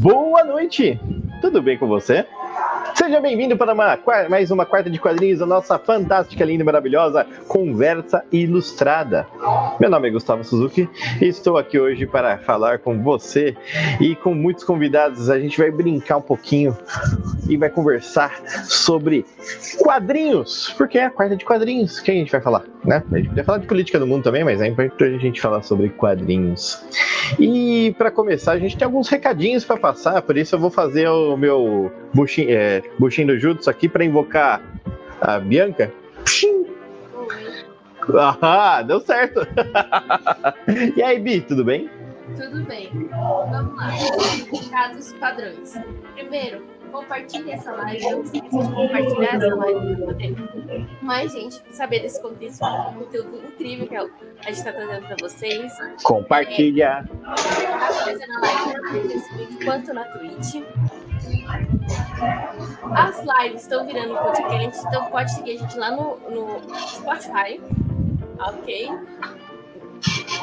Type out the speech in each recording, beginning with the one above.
Boa noite, tudo bem com você? Seja bem-vindo para uma, mais uma quarta de quadrinhos, a nossa fantástica, linda e maravilhosa Conversa Ilustrada. Meu nome é Gustavo Suzuki e estou aqui hoje para falar com você e com muitos convidados. A gente vai brincar um pouquinho e vai conversar sobre quadrinhos, porque é a quarta de quadrinhos que a gente vai falar, né? A gente podia falar de política do mundo também, mas é importante a gente falar sobre quadrinhos. E para começar, a gente tem alguns recadinhos para passar, por isso eu vou fazer o meu buchinho, é, buchinho Jutsu aqui para invocar a Bianca. Pshim. Ah, deu certo! e aí, Bi, tudo bem? Tudo bem. Vamos lá. Recados padrões. Primeiro, compartilhe essa live. Não esqueça de compartilhar essa live para poder mais gente saber desse conteúdo, conteúdo incrível que a gente está trazendo para vocês. Compartilha. É, na live no Facebook quanto na Twitch. As lives estão virando podcast, então pode seguir a gente lá no, no Spotify. Ok?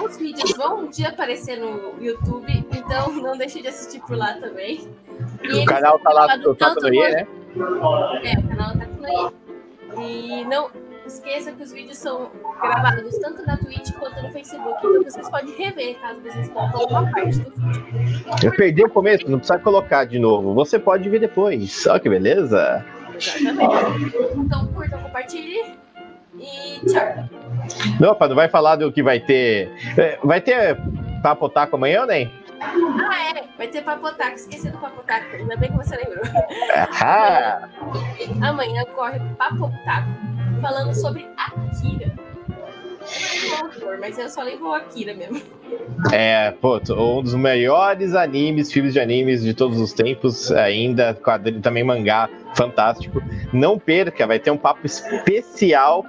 Os vídeos vão um dia aparecer no YouTube, então não deixe de assistir por lá também. E o canal tá lá do no né? É, o canal tá no E não esqueça que os vídeos são gravados tanto na Twitch quanto no Facebook, então vocês podem rever caso vocês colocam alguma parte do vídeo. Eu perdi o começo, não precisa colocar de novo. Você pode ver depois. Olha que beleza. Exatamente. Então curta, compartilhe e tchau. Não, opa, não vai falar do que vai ter. É, vai ter Papo Taco amanhã ou nem? Ah, é. Vai ter Papotaco. Esqueci do Papotaco. Ainda bem que você lembrou. Ah. Amanhã corre Papotaco falando sobre Akira. Mas eu só lembro o Akira mesmo. É, pô, um dos melhores animes, filmes de animes de todos os tempos, ainda, quadrinho, também mangá, fantástico. Não perca, vai ter um papo especial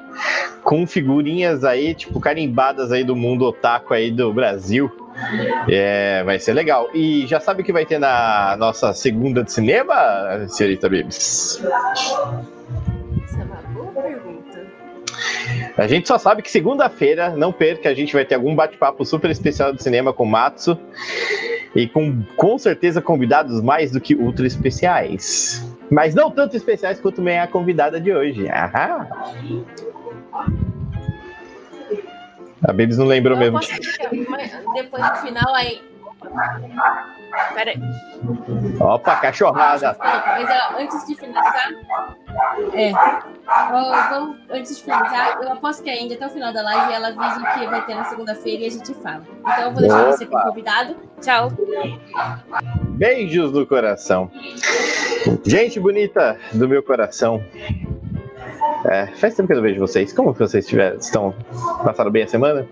com figurinhas aí, tipo, carimbadas aí do mundo otaku aí do Brasil. É, vai ser legal. E já sabe o que vai ter na nossa segunda de cinema, senhorita Bibs? Essa é uma boa pergunta. A gente só sabe que segunda-feira, não perca, a gente vai ter algum bate-papo super especial de cinema com o Matsu. E com, com certeza convidados mais do que ultra especiais. Mas não tanto especiais quanto também a convidada de hoje. Aham. A Babes não lembrou mesmo. Depois do final aí. Peraí. Opa, cachorrada. Mas ó, antes de finalizar. É. Ó, vamos, antes de finalizar, eu aposto que a Índia até o final da live ela avisa o que vai ter na segunda-feira e a gente fala. Então eu vou deixar você como Opa. convidado. Tchau. Beijos no coração. Gente bonita do meu coração. É, faz tempo que eu não vejo vocês. Como que vocês tiveram, estão passaram bem a semana?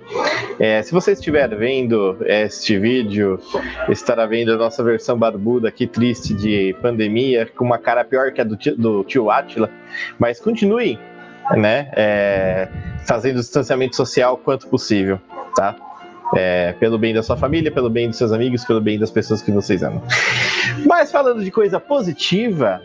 É, se você estiver vendo este vídeo, estará vendo a nossa versão barbuda aqui, triste de pandemia, com uma cara pior que a do tio, do tio Átila. Mas continue, né? é, fazendo distanciamento social quanto possível, tá? É, pelo bem da sua família, pelo bem dos seus amigos, pelo bem das pessoas que vocês amam. Mas falando de coisa positiva,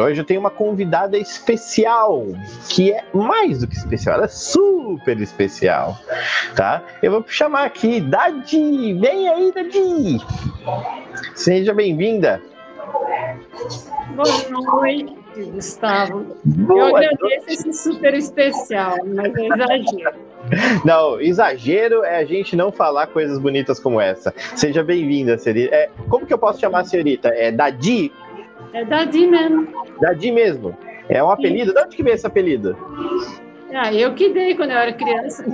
hoje eu tenho uma convidada especial, que é mais do que especial, ela é super especial, tá? Eu vou chamar aqui Dadi, vem aí Dadi! Seja bem-vinda. Boa noite, Gustavo. Eu Boa agradeço esse super especial, mas é exagero. Não, exagero é a gente não falar coisas bonitas como essa. Seja bem-vinda, senhorita. É, como que eu posso chamar a senhorita? É Dadi? É Dadi mesmo. Dadi mesmo. É um apelido? De onde que veio esse apelido? Ah, eu que dei quando eu era criança.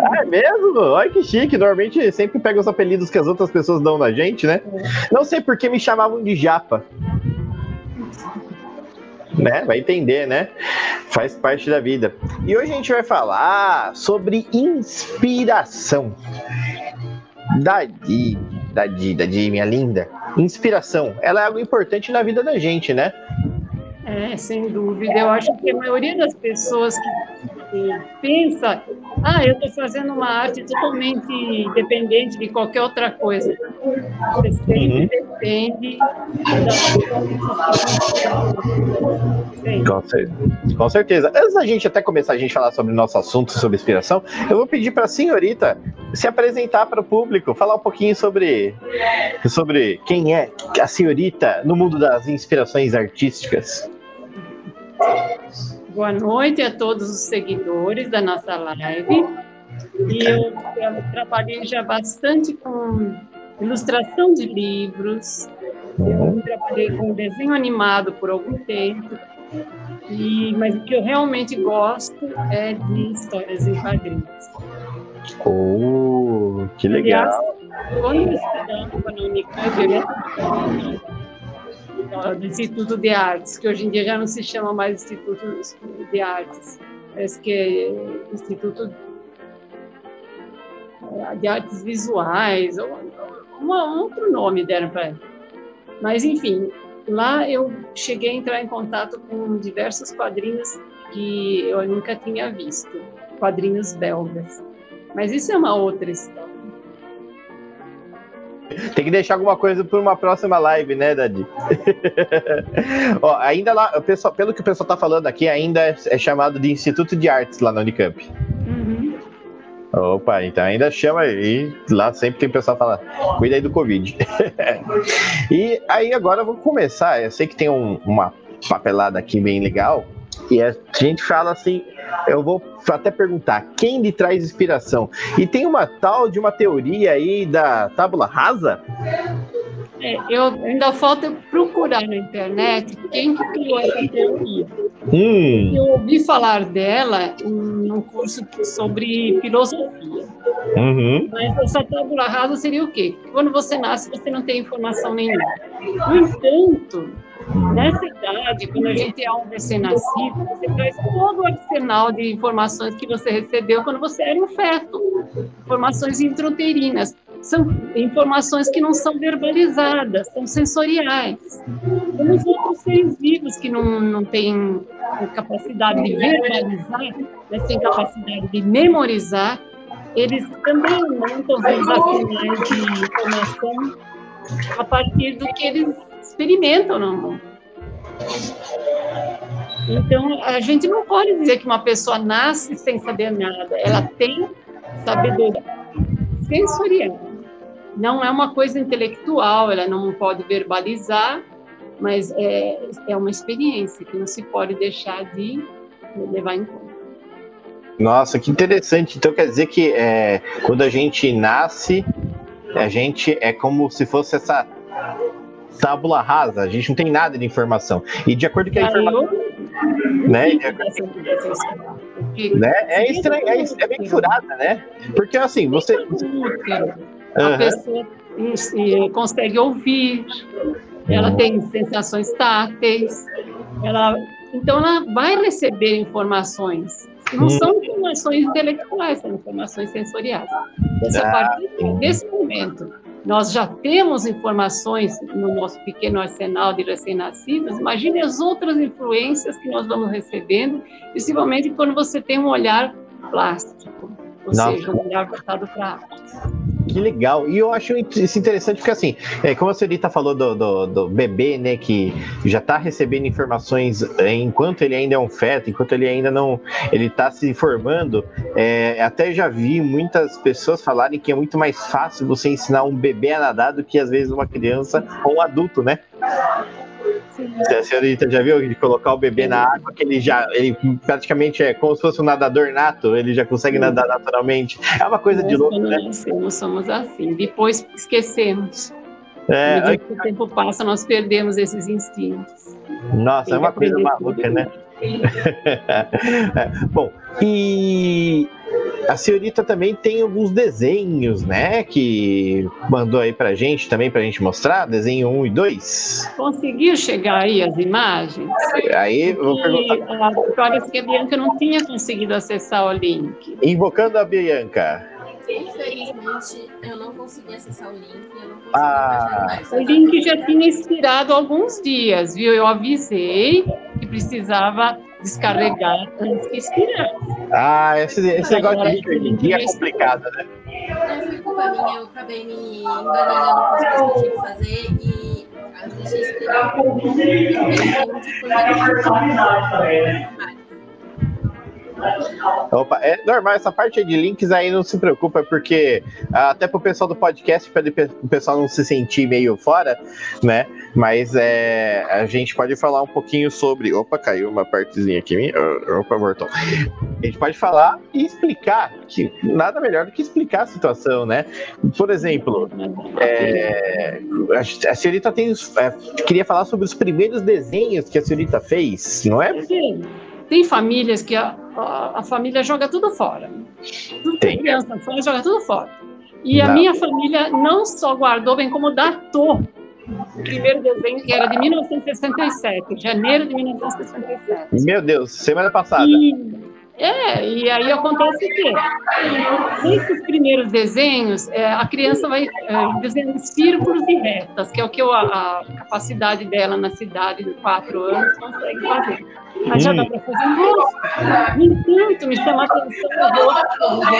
Ah, é mesmo? Olha que chique. Normalmente sempre pega os apelidos que as outras pessoas dão na gente, né? Não sei por que me chamavam de Japa. Né? Vai entender, né? Faz parte da vida. E hoje a gente vai falar sobre inspiração. Dadi, Dadi, Dadi, minha linda. Inspiração. Ela é algo importante na vida da gente, né? É, sem dúvida. Eu acho que a maioria das pessoas que, que pensa ah, eu estou fazendo uma arte totalmente independente de qualquer outra coisa. Você sempre uhum. depende da com certeza. com certeza. Antes da gente até começar a gente falar sobre o nosso assunto, sobre inspiração, eu vou pedir para a senhorita se apresentar para o público, falar um pouquinho sobre, sobre quem é a senhorita no mundo das inspirações artísticas. Boa noite a todos os seguidores da nossa live. E eu, eu trabalhei já bastante com ilustração de livros, eu trabalhei com desenho animado por algum tempo, e, mas o que eu realmente gosto é de histórias em quadrinhos. Oh, que legal! Aliás, quando eu estudava na Unicamp, eu do Instituto de Artes, que hoje em dia já não se chama mais Instituto de Artes, parece que é Instituto de Artes Visuais, ou um outro nome deram para ele. Mas, enfim, lá eu cheguei a entrar em contato com diversos quadrinhos que eu nunca tinha visto, quadrinhos belgas. Mas isso é uma outra história. Tem que deixar alguma coisa para uma próxima live, né, Dadi? Ó, ainda lá, pessoal, pelo que o pessoal tá falando aqui, ainda é, é chamado de Instituto de Artes lá na Unicamp. Uhum. Opa, então ainda chama e lá sempre tem pessoal falando, cuida aí do Covid. e aí agora vou começar. Eu sei que tem um, uma papelada aqui bem legal. E a gente fala assim, eu vou até perguntar, quem lhe traz inspiração? E tem uma tal de uma teoria aí da tábula rasa? É, eu ainda falta procurar na internet quem que criou essa teoria. Hum. Eu ouvi falar dela num curso sobre filosofia. Uhum. Mas essa tábula rasa seria o quê? Quando você nasce, você não tem informação nenhuma. No entanto, Nessa idade, quando a gente é um recém-nascido, você traz todo o arsenal de informações que você recebeu quando você era um feto. Informações intrauterinas. São informações que não são verbalizadas, são sensoriais. Como os outros seres vivos que não, não têm capacidade de verbalizar, mas têm capacidade de memorizar, eles também montam os arsenais de informação a partir do que eles experimentam no mundo. Então, a gente não pode dizer que uma pessoa nasce sem saber nada. Ela tem sabedoria sensorial. Não é uma coisa intelectual, ela não pode verbalizar, mas é, é uma experiência que não se pode deixar de levar em conta. Nossa, que interessante. Então quer dizer que é, quando a gente nasce, a gente é como se fosse essa tábula rasa, a gente não tem nada de informação. E de acordo com a informação. Né? né? É estranho, é, é bem furada, né? Porque assim, você. A uhum. pessoa consegue ouvir, ela uhum. tem sensações táteis, ela, então ela vai receber informações. Não uhum. são informações intelectuais, são informações sensoriais. Dessa ah, partir desse momento nós já temos informações no nosso pequeno arsenal de recém-nascidos, imagine as outras influências que nós vamos recebendo, principalmente quando você tem um olhar plástico, ou Nossa. seja, um olhar voltado para. Que legal. E eu acho isso interessante porque, assim, é, como a senhorita falou do, do, do, bebê, né, que já está recebendo informações é, enquanto ele ainda é um feto, enquanto ele ainda não. ele está se formando. É, até já vi muitas pessoas falarem que é muito mais fácil você ensinar um bebê a nadar do que, às vezes, uma criança ou um adulto, né? A senhorita já viu de colocar o bebê na água, que ele já, ele praticamente é como se fosse um nadador nato, ele já consegue Sim. nadar naturalmente. É uma coisa nós, de louco, né? Nós somos assim, depois esquecemos. É, no que o tempo passa, nós perdemos esses instintos. Nossa, é uma coisa maluca, né? é, bom, e a senhorita também tem alguns desenhos, né? Que mandou aí pra gente também, pra gente mostrar, desenho 1 e 2. Conseguiu chegar aí as imagens? Aí, eu vou perguntar. Parece que a Bianca não tinha conseguido acessar o link. Invocando a Bianca. Infelizmente, eu não consegui acessar o link. Eu não consegui ah, o link já tinha expirado alguns dias, viu? Eu avisei que precisava descarregar antes que expirar. Ah, esse, esse negócio de link é complicado, né? Não foi culpa minha, eu acabei me embananando com as coisas que eu tinha que fazer e deixei expirar. Opa, é normal, essa parte de links aí não se preocupa, porque até pro pessoal do podcast, para o pessoal não se sentir meio fora, né? Mas é, a gente pode falar um pouquinho sobre. Opa, caiu uma partezinha aqui. Opa, voltou. A gente pode falar e explicar, que nada melhor do que explicar a situação, né? Por exemplo, é, a senhorita tem. É, queria falar sobre os primeiros desenhos que a senhorita fez, não é? Sim. Tem famílias que a, a, a família joga tudo fora. Tudo tem. criança joga tudo fora. E não. a minha família não só guardou, bem como datou o primeiro desenho, que era de 1967, janeiro de 1967. Meu Deus, semana passada. E, é, e aí acontece que nesses primeiros desenhos, é, a criança vai é, desenhando círculos e retas, que é o que a, a capacidade dela na cidade de quatro anos consegue fazer. Mas já dá para fazer um rosto. No entanto, me chama a atenção o rosto.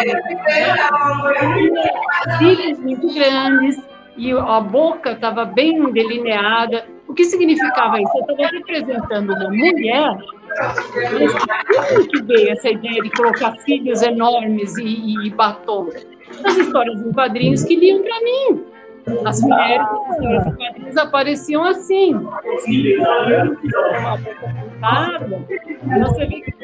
Cílios muito grandes, e a boca estava bem delineada. O que significava isso? Eu estava representando uma mulher, como que veio essa ideia de colocar cílios enormes e, e batom? As histórias em quadrinhos que liam para mim. As mulheres em quadrinhos apareciam assim. Você vê que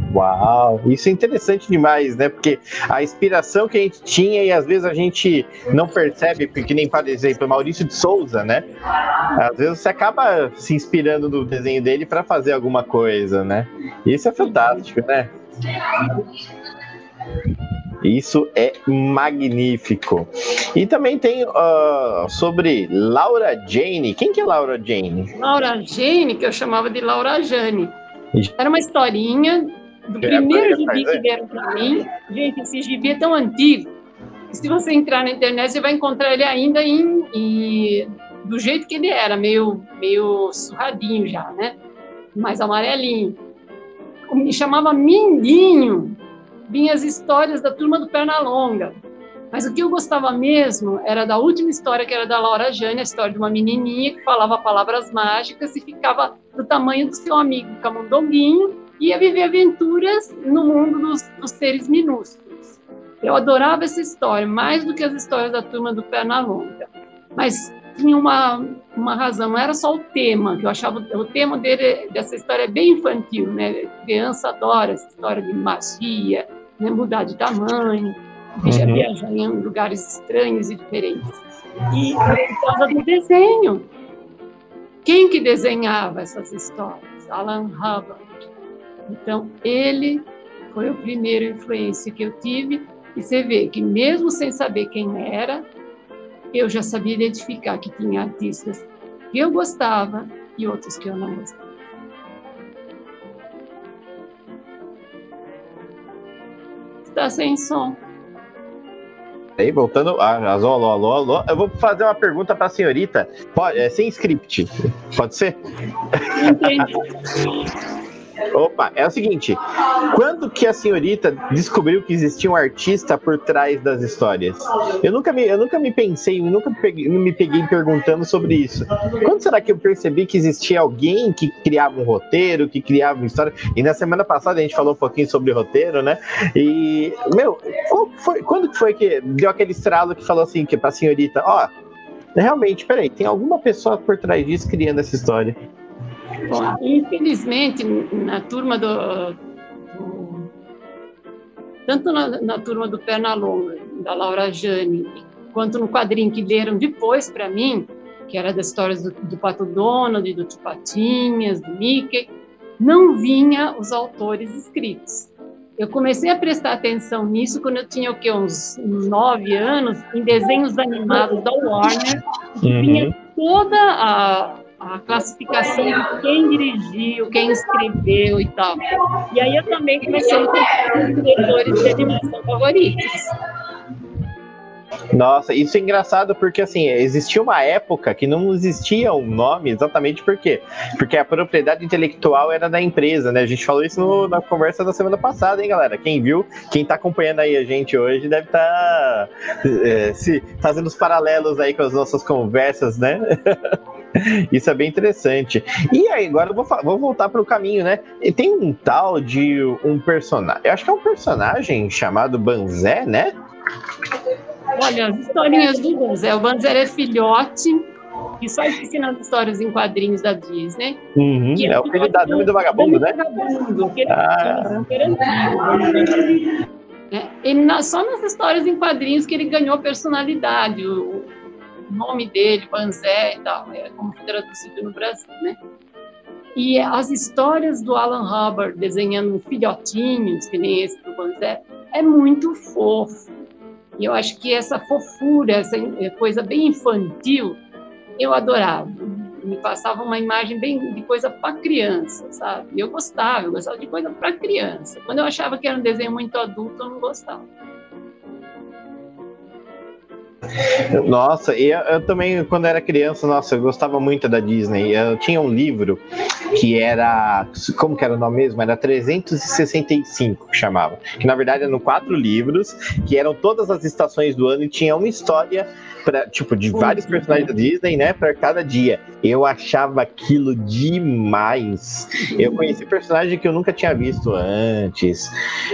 a Uau, isso é interessante demais, né? Porque a inspiração que a gente tinha e às vezes a gente não percebe, porque nem, por exemplo, Maurício de Souza, né? Às vezes você acaba se inspirando no desenho dele para fazer alguma coisa, né? Isso é fantástico, né? Isso é magnífico. E também tem uh, sobre Laura Jane. Quem que é Laura Jane? Laura Jane, que eu chamava de Laura Jane. Era uma historinha do primeiro gibi que deram para mim. Gente, esse gibi é tão antigo. Se você entrar na internet, você vai encontrar ele ainda em, em, do jeito que ele era, meio, meio surradinho já, né? Mais amarelinho. Me chamava Mindinho. Vinha as histórias da turma do Pernalonga. Mas o que eu gostava mesmo era da última história, que era da Laura Jane, a história de uma menininha que falava palavras mágicas e ficava do tamanho do seu amigo camundonguinho ia viver aventuras no mundo dos, dos seres minúsculos. Eu adorava essa história, mais do que as histórias da turma do Pernalonga. Mas tinha uma, uma razão, não era só o tema, que eu achava, o tema dele, dessa história é bem infantil, né? A criança adora essa história de magia, né? mudar de tamanho, deixa uhum. viajar em lugares estranhos e diferentes. E por causa do desenho. Quem que desenhava essas histórias? Alan Hubbard. Então, ele foi o primeiro influência que eu tive, e você vê que mesmo sem saber quem era, eu já sabia identificar que tinha artistas que eu gostava e outros que eu não gostava. Está sem som. Aí, voltando. Ah, alô, alô, alô, alô. Eu vou fazer uma pergunta para a senhorita. Pode, é, sem script. Pode ser? Entendi. Opa, é o seguinte: quando que a senhorita descobriu que existia um artista por trás das histórias? Eu nunca me, eu nunca me pensei, eu nunca me peguei, me peguei perguntando sobre isso. Quando será que eu percebi que existia alguém que criava um roteiro, que criava uma história? E na semana passada a gente falou um pouquinho sobre roteiro, né? E, meu, foi, quando foi que deu aquele estralo que falou assim que pra senhorita, ó, realmente, peraí, tem alguma pessoa por trás disso criando essa história? Bom, infelizmente, na turma do, do tanto na, na, turma do Pernalonga, da Laura Jane, quanto no quadrinho que leram depois para mim, que era das histórias do, do Pato Donald, do Tio Patinhas, do Mickey, não vinha os autores escritos. Eu comecei a prestar atenção nisso quando eu tinha o quê, uns nove anos, em desenhos animados da Warner, uhum. vinha toda a, a classificação de quem dirigiu, quem escreveu e tal. E aí eu também comecei a ter diretores de animação favoritos. Nossa, isso é engraçado porque assim, existia uma época que não existia um nome exatamente por quê? Porque a propriedade intelectual era da empresa, né? A gente falou isso no, na conversa da semana passada, hein, galera? Quem viu, quem tá acompanhando aí a gente hoje deve estar tá, é, se fazendo os paralelos aí com as nossas conversas, né? Isso é bem interessante. E aí, agora eu vou, vou voltar para o caminho, né? E tem um tal de um personagem. Eu acho que é um personagem chamado Banzé, né? Olha, as historinhas do Banzé. O Banzé é filhote que só ensina as histórias em quadrinhos da Disney. Uhum, é, é o filho da Dama do Vagabundo, né? Vagabundo, que ah. antigo. É, ele, só nas histórias em quadrinhos que ele ganhou personalidade. O, o nome dele, Banzé e tal, é como foi traduzido no Brasil, né? E as histórias do Alan Hubbard desenhando filhotinhos, que nem esse do Banzé, é muito fofo. E eu acho que essa fofura, essa coisa bem infantil, eu adorava. Me passava uma imagem bem de coisa para criança, sabe? Eu gostava, eu gostava de coisa para criança. Quando eu achava que era um desenho muito adulto, eu não gostava. Nossa, eu, eu, também, quando era criança, nossa, eu gostava muito da Disney. Eu tinha um livro que era. Como que era o nome mesmo? Era 365 que chamava. Que na verdade eram quatro livros, que eram todas as estações do ano e tinha uma história pra, tipo, de vários personagens da Disney, né, para cada dia. Eu achava aquilo demais. Eu conheci personagens que eu nunca tinha visto antes.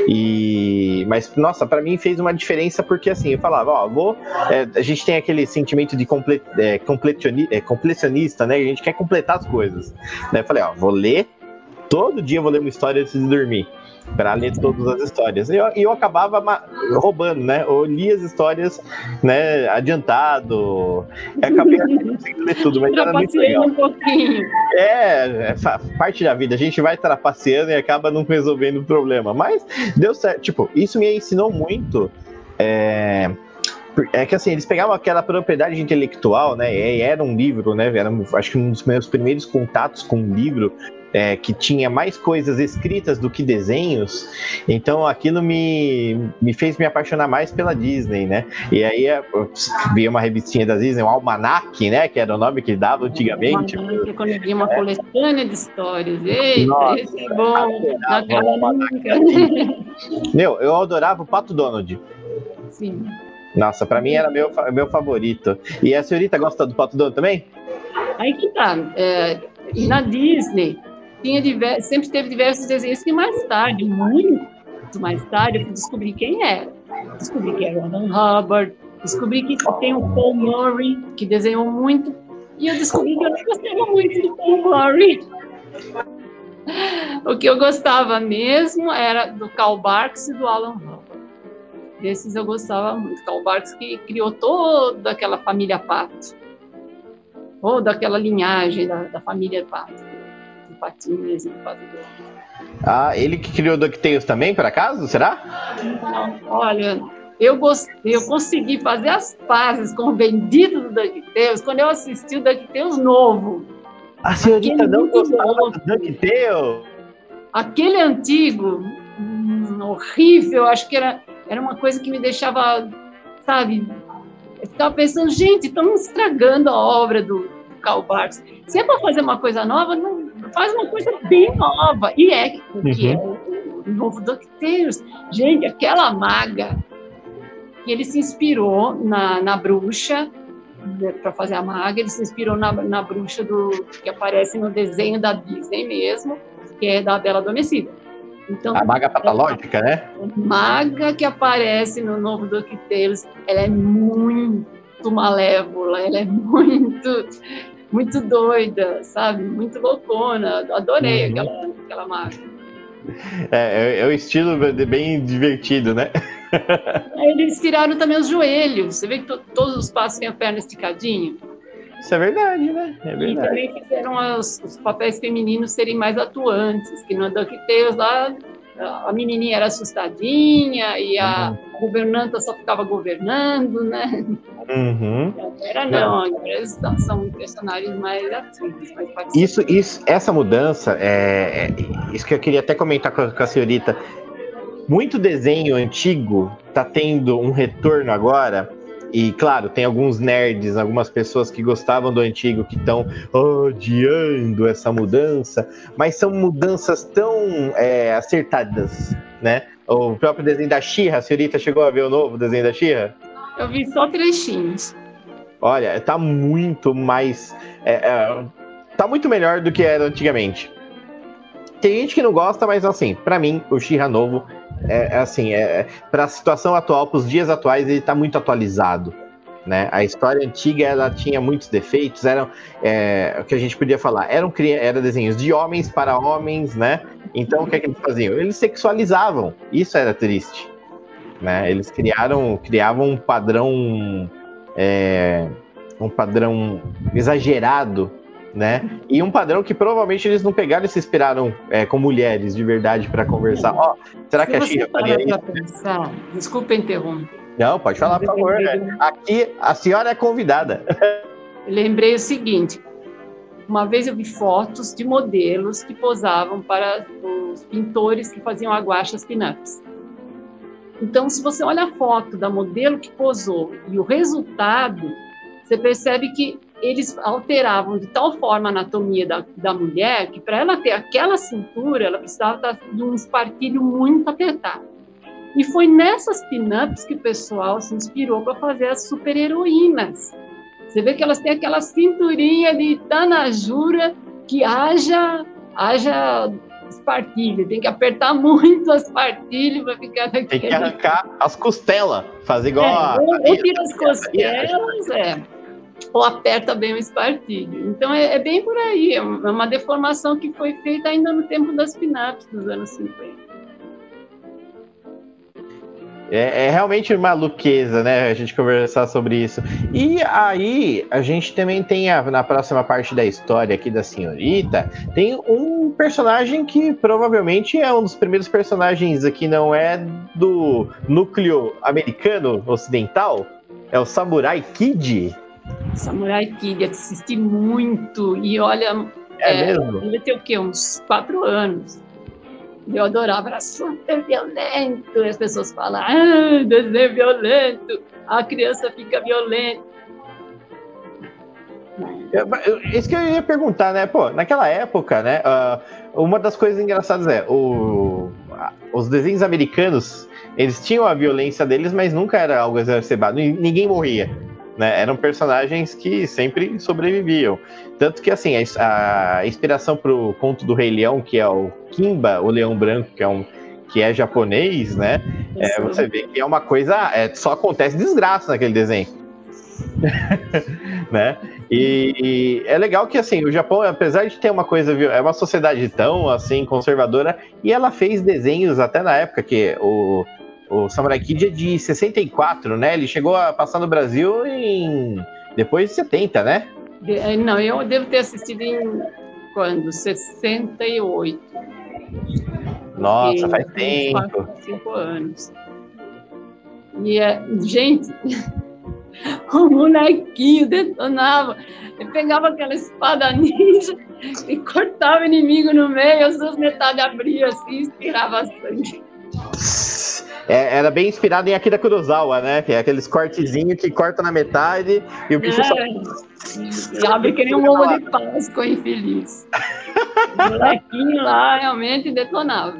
E mas nossa, para mim fez uma diferença porque assim, eu falava, ó, vou, é, a gente tem aquele sentimento de comple, é, é, completionista, né? A gente quer completar as coisas. Né? Eu falei, ó, vou ler todo dia eu vou ler uma história antes de dormir para ler todas as histórias. E eu, eu acabava roubando, né? Eu li as histórias, né, adiantado. Eu acabei conseguindo ler tudo, mas era muito legal. um pouquinho. É, é, parte da vida. A gente vai trapaceando e acaba não resolvendo o problema. Mas deu certo. Tipo, isso me ensinou muito. É, é que assim, eles pegavam aquela propriedade intelectual, né? E era um livro, né? Era, acho que um dos meus primeiros contatos com um livro é, que tinha mais coisas escritas do que desenhos, então aquilo me, me fez me apaixonar mais pela Disney, né? E aí eu vi uma revistinha da Disney, um almanac, né? Que era o nome que dava antigamente. Um quando vi uma é. coletânea de histórias. Eita, Nossa, esse é bom. Meu, eu adorava o Pato Donald. Sim. Nossa, para mim era meu, meu favorito. E a senhorita gosta do Pato Donald também? Aí que tá. É, na Disney, tinha diversos, sempre teve diversos desenhos que mais tarde, muito mais tarde, eu descobri quem era. Descobri que era o Alan Hubbard, descobri que tem o Paul Murray, que desenhou muito, e eu descobri que eu não gostava muito do Paul Murray. O que eu gostava mesmo era do Karl Barks e do Alan Hubbard. Desses eu gostava muito. Karl Barks que criou toda aquela família Pato, toda aquela linhagem da, da família Pato patinhas e. Ah, ele que criou DuckTales também, por acaso? Será? Não, olha, eu, gostei, eu consegui fazer as pazes com o bendito do DuckTales quando eu assisti o DuckTales novo. A senhorita não gostava do DuckTales? Aquele antigo, hum, horrível, acho que era, era uma coisa que me deixava, sabe, eu ficava pensando, gente, estamos estragando a obra do, do Karl Barks. Se é para fazer uma coisa nova, não, faz uma coisa bem nova. E é que é uhum. é o, novo DuckTales. Gente, aquela maga que ele se inspirou na, na bruxa né, para fazer a maga, ele se inspirou na, na bruxa do que aparece no desenho da Disney mesmo, que é da Bela Adormecida. Então, a maga patológica, né? maga que aparece no novo DuckTales, ela é muito malévola, ela é muito muito doida, sabe? Muito loucona. Adorei uhum. aquela, aquela máquina. É, é, é o estilo bem divertido, né? Eles tiraram também os joelhos. Você vê que to, todos os passos têm a perna esticadinha. Isso é verdade, né? É verdade. E também fizeram os, os papéis femininos serem mais atuantes, que no DuckTales lá a menininha era assustadinha e a uhum. governanta só ficava governando, né? Uhum. Agora não, eles são personagens mais ativos, mais isso, isso, essa mudança, é, é, isso que eu queria até comentar com a, com a senhorita, muito desenho antigo está tendo um retorno agora E claro, tem alguns nerds, algumas pessoas que gostavam do antigo que estão odiando essa mudança, mas são mudanças tão é, acertadas, né? O próprio desenho da Xirra, a senhorita chegou a ver o novo desenho da Xirra? Eu vi só trechinhos. Olha, tá muito mais. É, é, tá muito melhor do que era antigamente. Tem gente que não gosta, mas assim, para mim, o Xirra novo é, é assim, é, para a situação atual, para os dias atuais, ele tá muito atualizado. Né? A história antiga ela tinha muitos defeitos, eram é, o que a gente podia falar, eram era desenhos de homens para homens, né? Então o que, é que eles faziam? Eles sexualizavam, isso era triste, né? Eles criaram, criavam um padrão é, um padrão exagerado, né? E um padrão que provavelmente eles não pegaram e se inspiraram é, com mulheres de verdade para conversar. Ó, oh, será se que a Xirra faria isso? Pensar, desculpa interromper. Não, pode falar, por favor. Né? Aqui a senhora é convidada. Lembrei o seguinte: uma vez eu vi fotos de modelos que posavam para os pintores que faziam aguachas pin-ups. Então, se você olha a foto da modelo que posou e o resultado, você percebe que eles alteravam de tal forma a anatomia da, da mulher que para ela ter aquela cintura, ela precisava de um espartilho muito apertado. E foi nessas pin-ups que o pessoal se inspirou para fazer as super-heroínas. Você vê que elas têm aquela cinturinha de tanajura que haja, haja espartilho, tem que apertar muito as partilhas para ficar daquele... Tem que arrancar as costelas, fazer igual é, a... Ou, ou tira as costelas, é, ou aperta bem o espartilho. Então é, é, bem por aí, é uma deformação que foi feita ainda no tempo das pinaps dos anos 50. É, é, realmente maluqueza, né? A gente conversar sobre isso. E aí, a gente também tem a, na próxima parte da história aqui da senhorita, tem um personagem que provavelmente é um dos primeiros personagens aqui, não é do núcleo americano ocidental, é o Samurai Kid. Samurai Kid, assisti muito e olha. É, é? Ele tem o quê? Uns quatro anos. Eu adorava, era super violento. E as pessoas falam, ah, desenho violento, a criança fica violenta. Isso que eu ia perguntar, né? Pô, naquela época, né? Uh, uma das coisas engraçadas é o, os desenhos americanos, eles tinham a violência deles, mas nunca era algo exacerbado. Ninguém morria né? Eram personagens que sempre sobreviviam. Tanto que, assim, a, a inspiração para o conto do Rei Leão, que é o Kimba, o Leão Branco, que é um que é japonês, né? É, você vê que é uma coisa, é, só acontece desgraça naquele desenho. né? E, e, é legal que assim, o Japão, apesar de ter uma coisa, é uma sociedade tão assim conservadora, e ela fez desenhos até na época que o o Samurai Kid é de 64, né? Ele chegou a passar no Brasil em depois de 70, né? Eh, não, eu devo ter assistido em quando? 68. Nossa, faz tempo. Cinco anos. E, é, gente, o molequinho detonava. Ele pegava aquela espada ninja e cortava o inimigo no meio, as duas metades abriam assim e inspirava sangue. É, era bem inspirado em Akira Kurosawa, né? Que é aqueles cortezinhos que corta na metade e o bicho é, só. E abre que nem um ovo de Páscoa infeliz. o molequinho lá realmente detonava.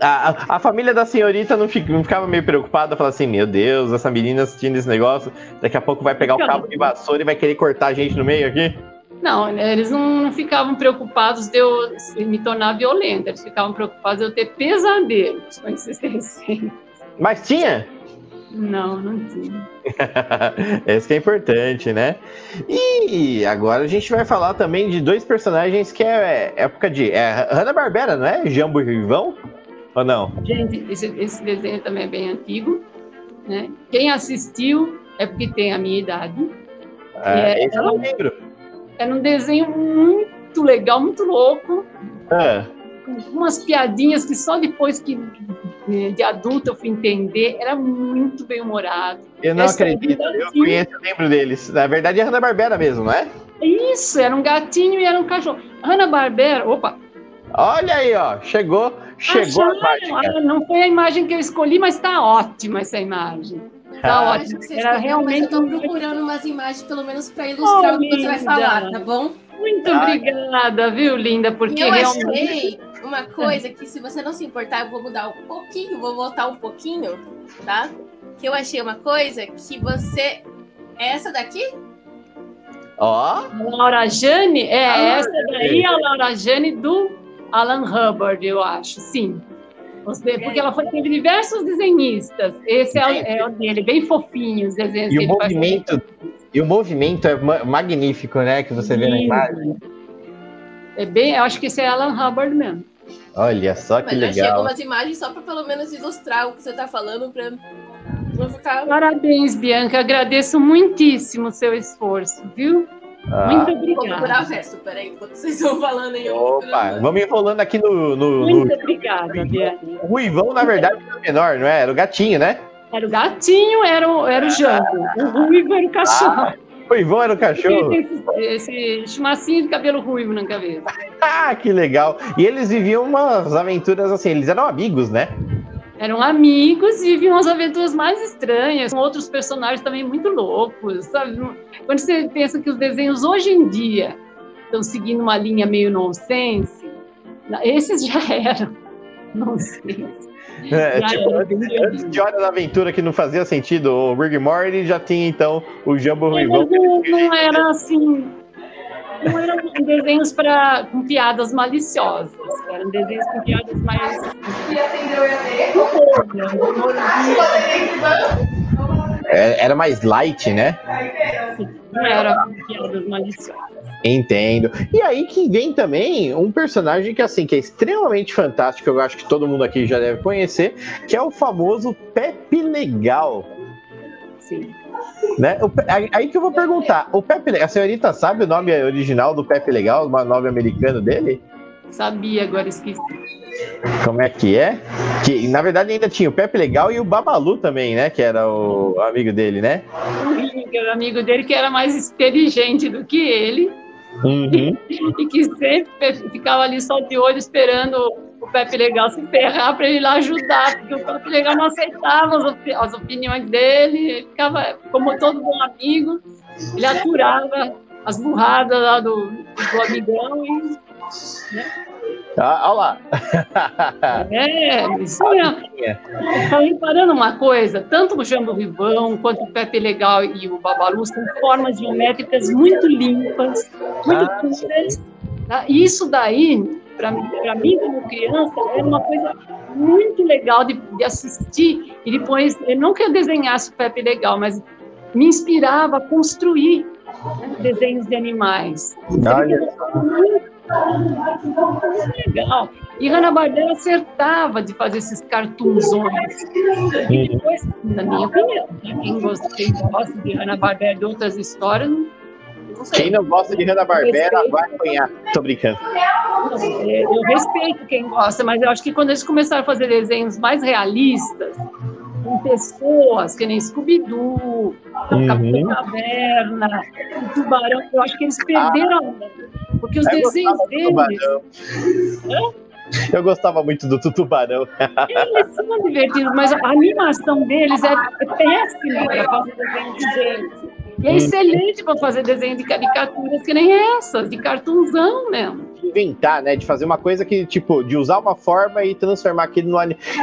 A, a, família da senhorita não ficava meio preocupada, falava assim: Meu Deus, essa menina assistindo esse negócio, daqui a pouco vai pegar o cabo de vassoura e vai querer cortar a gente no meio aqui? Não, eles não ficavam preocupados de eu me tornar violenta, eles ficavam preocupados de eu ter pesadelos com esses desenhos. Mas tinha? Não, não tinha. Esse que é importante, né? E agora a gente vai falar também de dois personagens que é, é época de. É Hanna-Barbera, não é? Jambo e Rivão? Ou não? Gente, esse, esse desenho também é bem antigo. Né? Quem assistiu é porque tem a minha idade. É, é, esse eu não lembro. Era um desenho muito legal, muito louco. É. Umas piadinhas que só depois que de adulto eu fui entender, era muito bem humorado. Eu não Essa acredito, eu conheço, eu lembro deles. Na verdade é Hanna-Barbera mesmo, não é? Isso, era um gatinho e era um cachorro. Hanna-Barbera, opa. Olha aí, ó, chegou, chegou Acharam, a imagem. Não foi a imagem que eu escolhi, mas tá ótima essa imagem. Tá ótimo. Era realmente. Eu tô procurando umas imagens, pelo menos, para ilustrar oh, o que você vai falar, tá bom? Muito obrigada, viu, linda? Porque eu realmente. Achei uma coisa que, se você não se importar, eu vou mudar um pouquinho, vou voltar um pouquinho, tá? Que eu achei uma coisa que você. É essa daqui? Ó. Oh. Laura Jane? É, ah, essa daí é a Laura Jane do Alan Hubbard, eu acho, sim. Você, porque ela foi, teve diversos desenhistas. Esse é, é o dele, bem fofinho, os desenhos e o movimento E o movimento é magnífico, né? Que você vê na imagem. É bem, eu acho que esse é Alan Hubbard mesmo. Olha só que Mas legal. Mas algumas imagens só para pelo menos ilustrar o que você está falando para ficar... Parabéns, Bianca. Agradeço muitíssimo o seu esforço, viu? Ah. Muito obrigada. Vou procurar o resto, peraí, enquanto vocês estão falando aí. Opa, vamos enrolando aqui no. no Muito no... obrigada, Bianca. O Ruivão, na verdade, era menor, não é? Era o gatinho, né? Era o gatinho, era o, era o Jango. O Ruivo era o cachorro. Ah. O Ruivão era o cachorro. Esse, esse chumacinho de cabelo ruivo na cabeça. ah, que legal. E eles viviam umas aventuras assim, eles eram amigos, né? eram amigos e viviam as aventuras mais estranhas, com outros personagens também muito loucos, sabe? Quando você pensa que os desenhos hoje em dia estão seguindo uma linha meio nonsense, esses já eram nonsense. É, tipo, antes, antes, de Hora da Aventura, que não fazia sentido, o Rick Morty já tinha então o Jumbo Ruivão. Não, não era assim não eram desenhos pra, com piadas maliciosas, eram desenhos com piadas mais. É, era mais light, né? Não era com piadas maliciosas. Entendo. E aí que vem também um personagem que assim que é extremamente fantástico, eu acho que todo mundo aqui já deve conhecer, que é o famoso Pepe Legal. Sim. Né? O, aí que eu vou perguntar: o Pepe, a senhorita sabe o nome original do Pepe Legal, o nome americano dele? Sabia, agora esqueci. Como é que é? Que na verdade ainda tinha o Pepe Legal e o Babalu também, né? Que era o amigo dele, né? O amigo dele, que era mais inteligente do que ele. Uhum. e que sempre ficava ali só de olho esperando o Pepe Legal se ferrar para ele lá ajudar, porque o Pepe Legal não aceitava as, op as opiniões dele, ele ficava, como todo bom amigo, ele aturava as burradas lá do, do amigão e. Né? Ah, olha lá. É, isso mesmo. Estou reparando uma coisa: tanto o Jambo Rivão quanto o Pepe Legal e o Babalu são formas geométricas muito limpas, muito ah, puras. Tá? Isso daí para mim, como criança, era uma coisa muito legal de, de, assistir. E depois, não que eu desenhasse o Pepe legal, mas me inspirava a construir né, desenhos de animais. Muito legal. E Hanna-Barbera acertava de fazer esses cartunzões. E depois, na minha opinião, quem gosta, quem gosta de Hanna-Barbera e de outras histórias, quem não gosta de Hanna-Barbera vai apanhar. Tô brincando. Eu respeito quem gosta, mas eu acho que quando eles começaram a fazer desenhos mais realistas, com pessoas, que nem Scooby-Doo, uhum. Capitão Caverna, o Tubarão, eu acho que eles perderam ah, Porque os desenhos deles... Eu gostava muito do Tutubarão. Eles são divertidos, mas a animação deles é, péssima para fazer desenho de gente. E é hum. excelente para fazer desenho de caricaturas que nem essas, de cartunzão mesmo. Inventar, né? De fazer uma coisa que, tipo, de usar uma forma e transformar aquilo no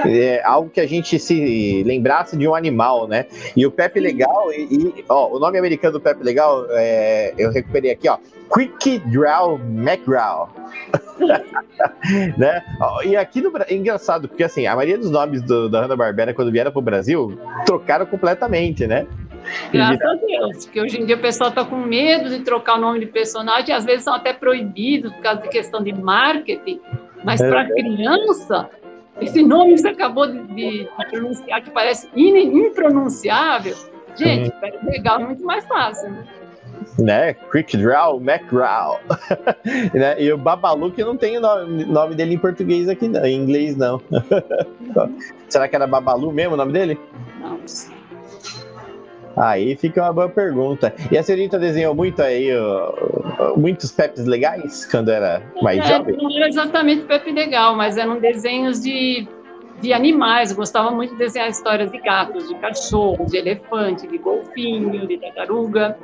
é, algo que a gente se lembrasse de um animal, né? E o Pepe Legal, e, e ó, o nome americano do Pepe Legal, é, eu recuperei aqui, ó. Quick Draw McGraw. né? E aqui no é engraçado, porque assim, a maioria dos nomes do, da Hanna-Barbera, quando vieram para o Brasil, trocaram completamente, né? Graças a Deus, porque hoje em dia o pessoal está com medo de trocar o nome de personagem, às vezes são até proibidos por causa de questão de marketing, mas é. para criança, esse nome que você acabou de, de, pronunciar, que parece impronunciável, gente, uhum. legal, muito mais fácil, né? né? Quick Draw, McGraw. né? E o Babalu, que não tem o nome, nome dele em português aqui, não, em inglês não. Será que era Babalu mesmo o nome dele? Não. Aí fica uma boa pergunta. E a senhorita desenhou muito aí, muitos Pepes legais quando era mais é, jovem? Não era exatamente Pepe legal, mas eram desenhos de de animais, eu gostava muito de desenhar histórias de gatos, de cachorros, de elefante, de golfinho, de tartaruga.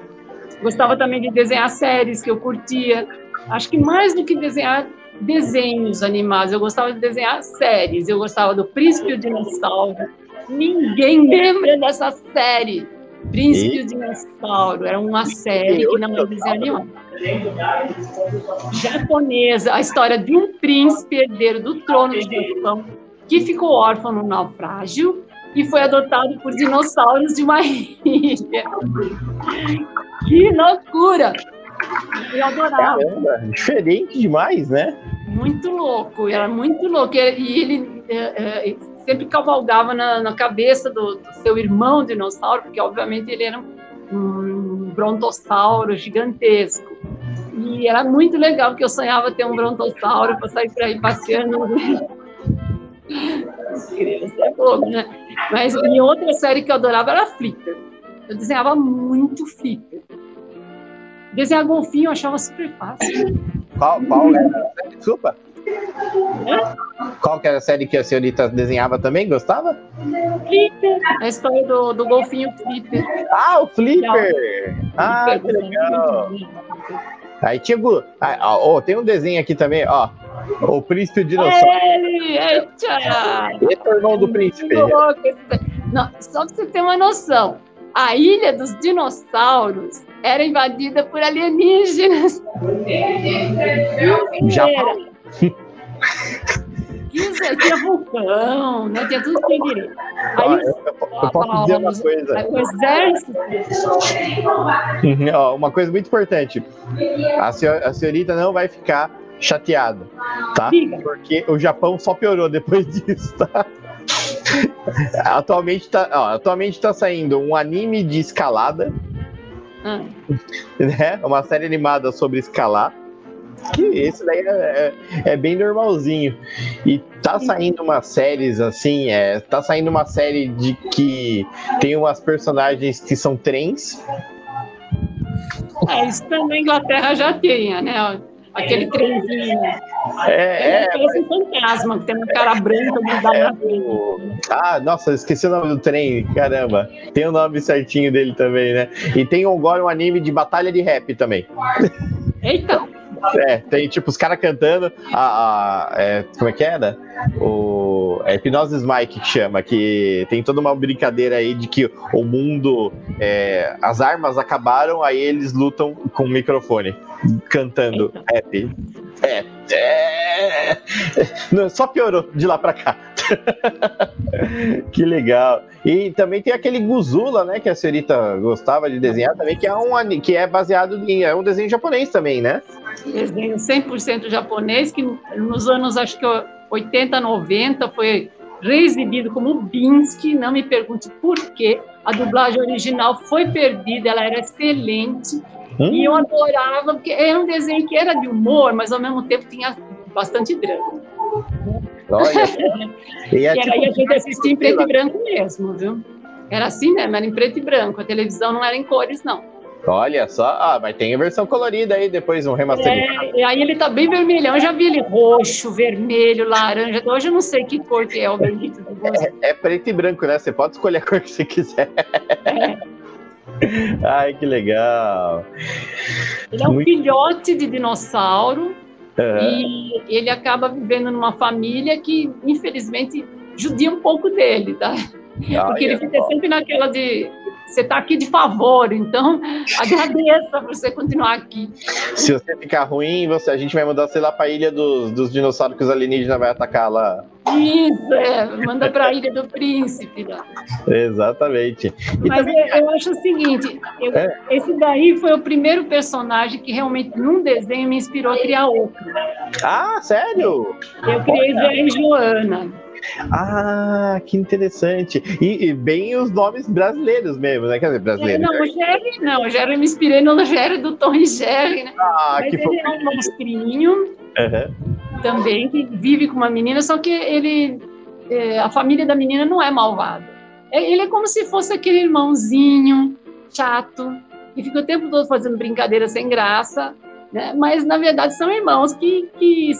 Gostava também de desenhar séries que eu curtia. Acho que mais do que desenhar desenhos animados, eu gostava de desenhar séries. Eu gostava do Príncipe e o Dinossauro. Ninguém lembra dessa série. Príncipe e o Dinossauro. Era uma série que não era desenho. Japonesa, a história de um príncipe herdeiro do trono do Japão que ficou órfão no naufrágio e foi adotado por dinossauros de uma ilha. Que loucura! Eu adorava. Caramba, diferente demais, né? Muito louco, era muito louco. E ele é, é, sempre cavalgava na, na cabeça do, do, seu irmão dinossauro, porque obviamente ele era um, brontossauro gigantesco. E era muito legal, porque eu sonhava ter um brontossauro para sair por aí passeando Criança é bobo, né? Mas em outra série que eu adorava era Flipper. Eu desenhava muito Flipper. Desenhar golfinho eu achava super fácil. Qual, qual era. Qual que era a série que a senhorita desenhava também? Gostava? Flipper. A história do, do golfinho Flipper. Ah, o Flipper! Ah, que legal. Aí tinha. Ah, oh, tem um desenho aqui também, ó. O príncipe dinossauro. Ele, eita! Esse é o irmão do príncipe. Não, só pra você ter uma noção, a ilha dos dinossauros era invadida por alienígenas. Japão. Isso, tinha vulcão, né? Tinha tudo que direito. Aí, eu, eu posso dizer uma coisa. O exército. Uhum, uma coisa muito importante. A, senhor, a senhorita não vai ficar chateado, tá? Porque o Japão só piorou depois disso, tá? atualmente, tá, ó, atualmente tá saindo um anime de escalada, hum. né? Uma série animada sobre escalar. Que esse daí é, é, é, bem normalzinho. E tá saindo umas séries assim, é, tá saindo uma série de que tem umas personagens que são trens. É, isso na Inglaterra já tinha, né? aquele trenzinho. É, é, parece um fantasma, que tem uma cara branca mudada é, frente. Ah, nossa, esqueci o nome do trem, caramba. Tem o nome certinho dele também, né? E tem agora um anime de batalha de rap também. Eita! É, tem tipo os caras cantando a, a é, como é que era? O é Hipnose Mike que chama, que tem toda uma brincadeira aí de que o mundo, é, as armas acabaram, aí eles lutam com o microfone, cantando rap. É, é, Não, só piorou de lá pra cá. que legal. E também tem aquele Guzula, né, que a senhorita gostava de desenhar também, que é um que é baseado em é um desenho japonês também, né? Desenho 100% japonês que nos anos acho que 80, 90 foi reexibido como Binsky, não me pergunte por quê. A dublagem original foi perdida, ela era excelente. Hum? E eu adorava, porque era um desenho que era de humor, mas ao mesmo tempo tinha bastante drama. Olha. e, é, e tipo, aí a gente assistia em preto e branco mesmo, viu? Era assim mesmo, era em preto e branco. A televisão não era em cores, não. Olha só, ah, mas tem a versão colorida aí, depois um remasterizado. É, e aí ele tá bem vermelhão, eu já vi ele roxo, vermelho, laranja, hoje eu não sei que cor que é o bendito do é, é, preto e branco, né? Você pode escolher a cor que você quiser. É. Ai, que legal. Ele é um Muito... filhote de dinossauro uhum. e ele acaba vivendo numa família que, infelizmente, judia um pouco dele, tá? Porque ele fica sempre naquela de você está aqui de favor, então agradeça por você continuar aqui. Se você ficar ruim, você, a gente vai mandar você lá para a ilha dos, dos dinossauros que os alienígenas vai atacar lá. Isso, é, manda para a Ilha do Príncipe. Lá. Exatamente. E Mas também... eu, eu, acho o seguinte: eu, é. esse daí foi o primeiro personagem que realmente, num desenho, me inspirou a criar outro. Ah, sério? Eu criei Zé e Joana. Ah, que interessante. E, e, bem os nomes brasileiros mesmo, né? Quer dizer, brasileiros. É, não, o Jerry não. O Jerry me inspirei no Jerry do Tom e Jerry, né? Ah, Mas que ele é um monstrinho uhum. Também que vive com uma menina, só que ele. É, a família da menina não é malvada. É, ele é como se fosse aquele irmãozinho chato, que fica o tempo todo fazendo brincadeira sem graça, né? Mas na verdade são irmãos que, que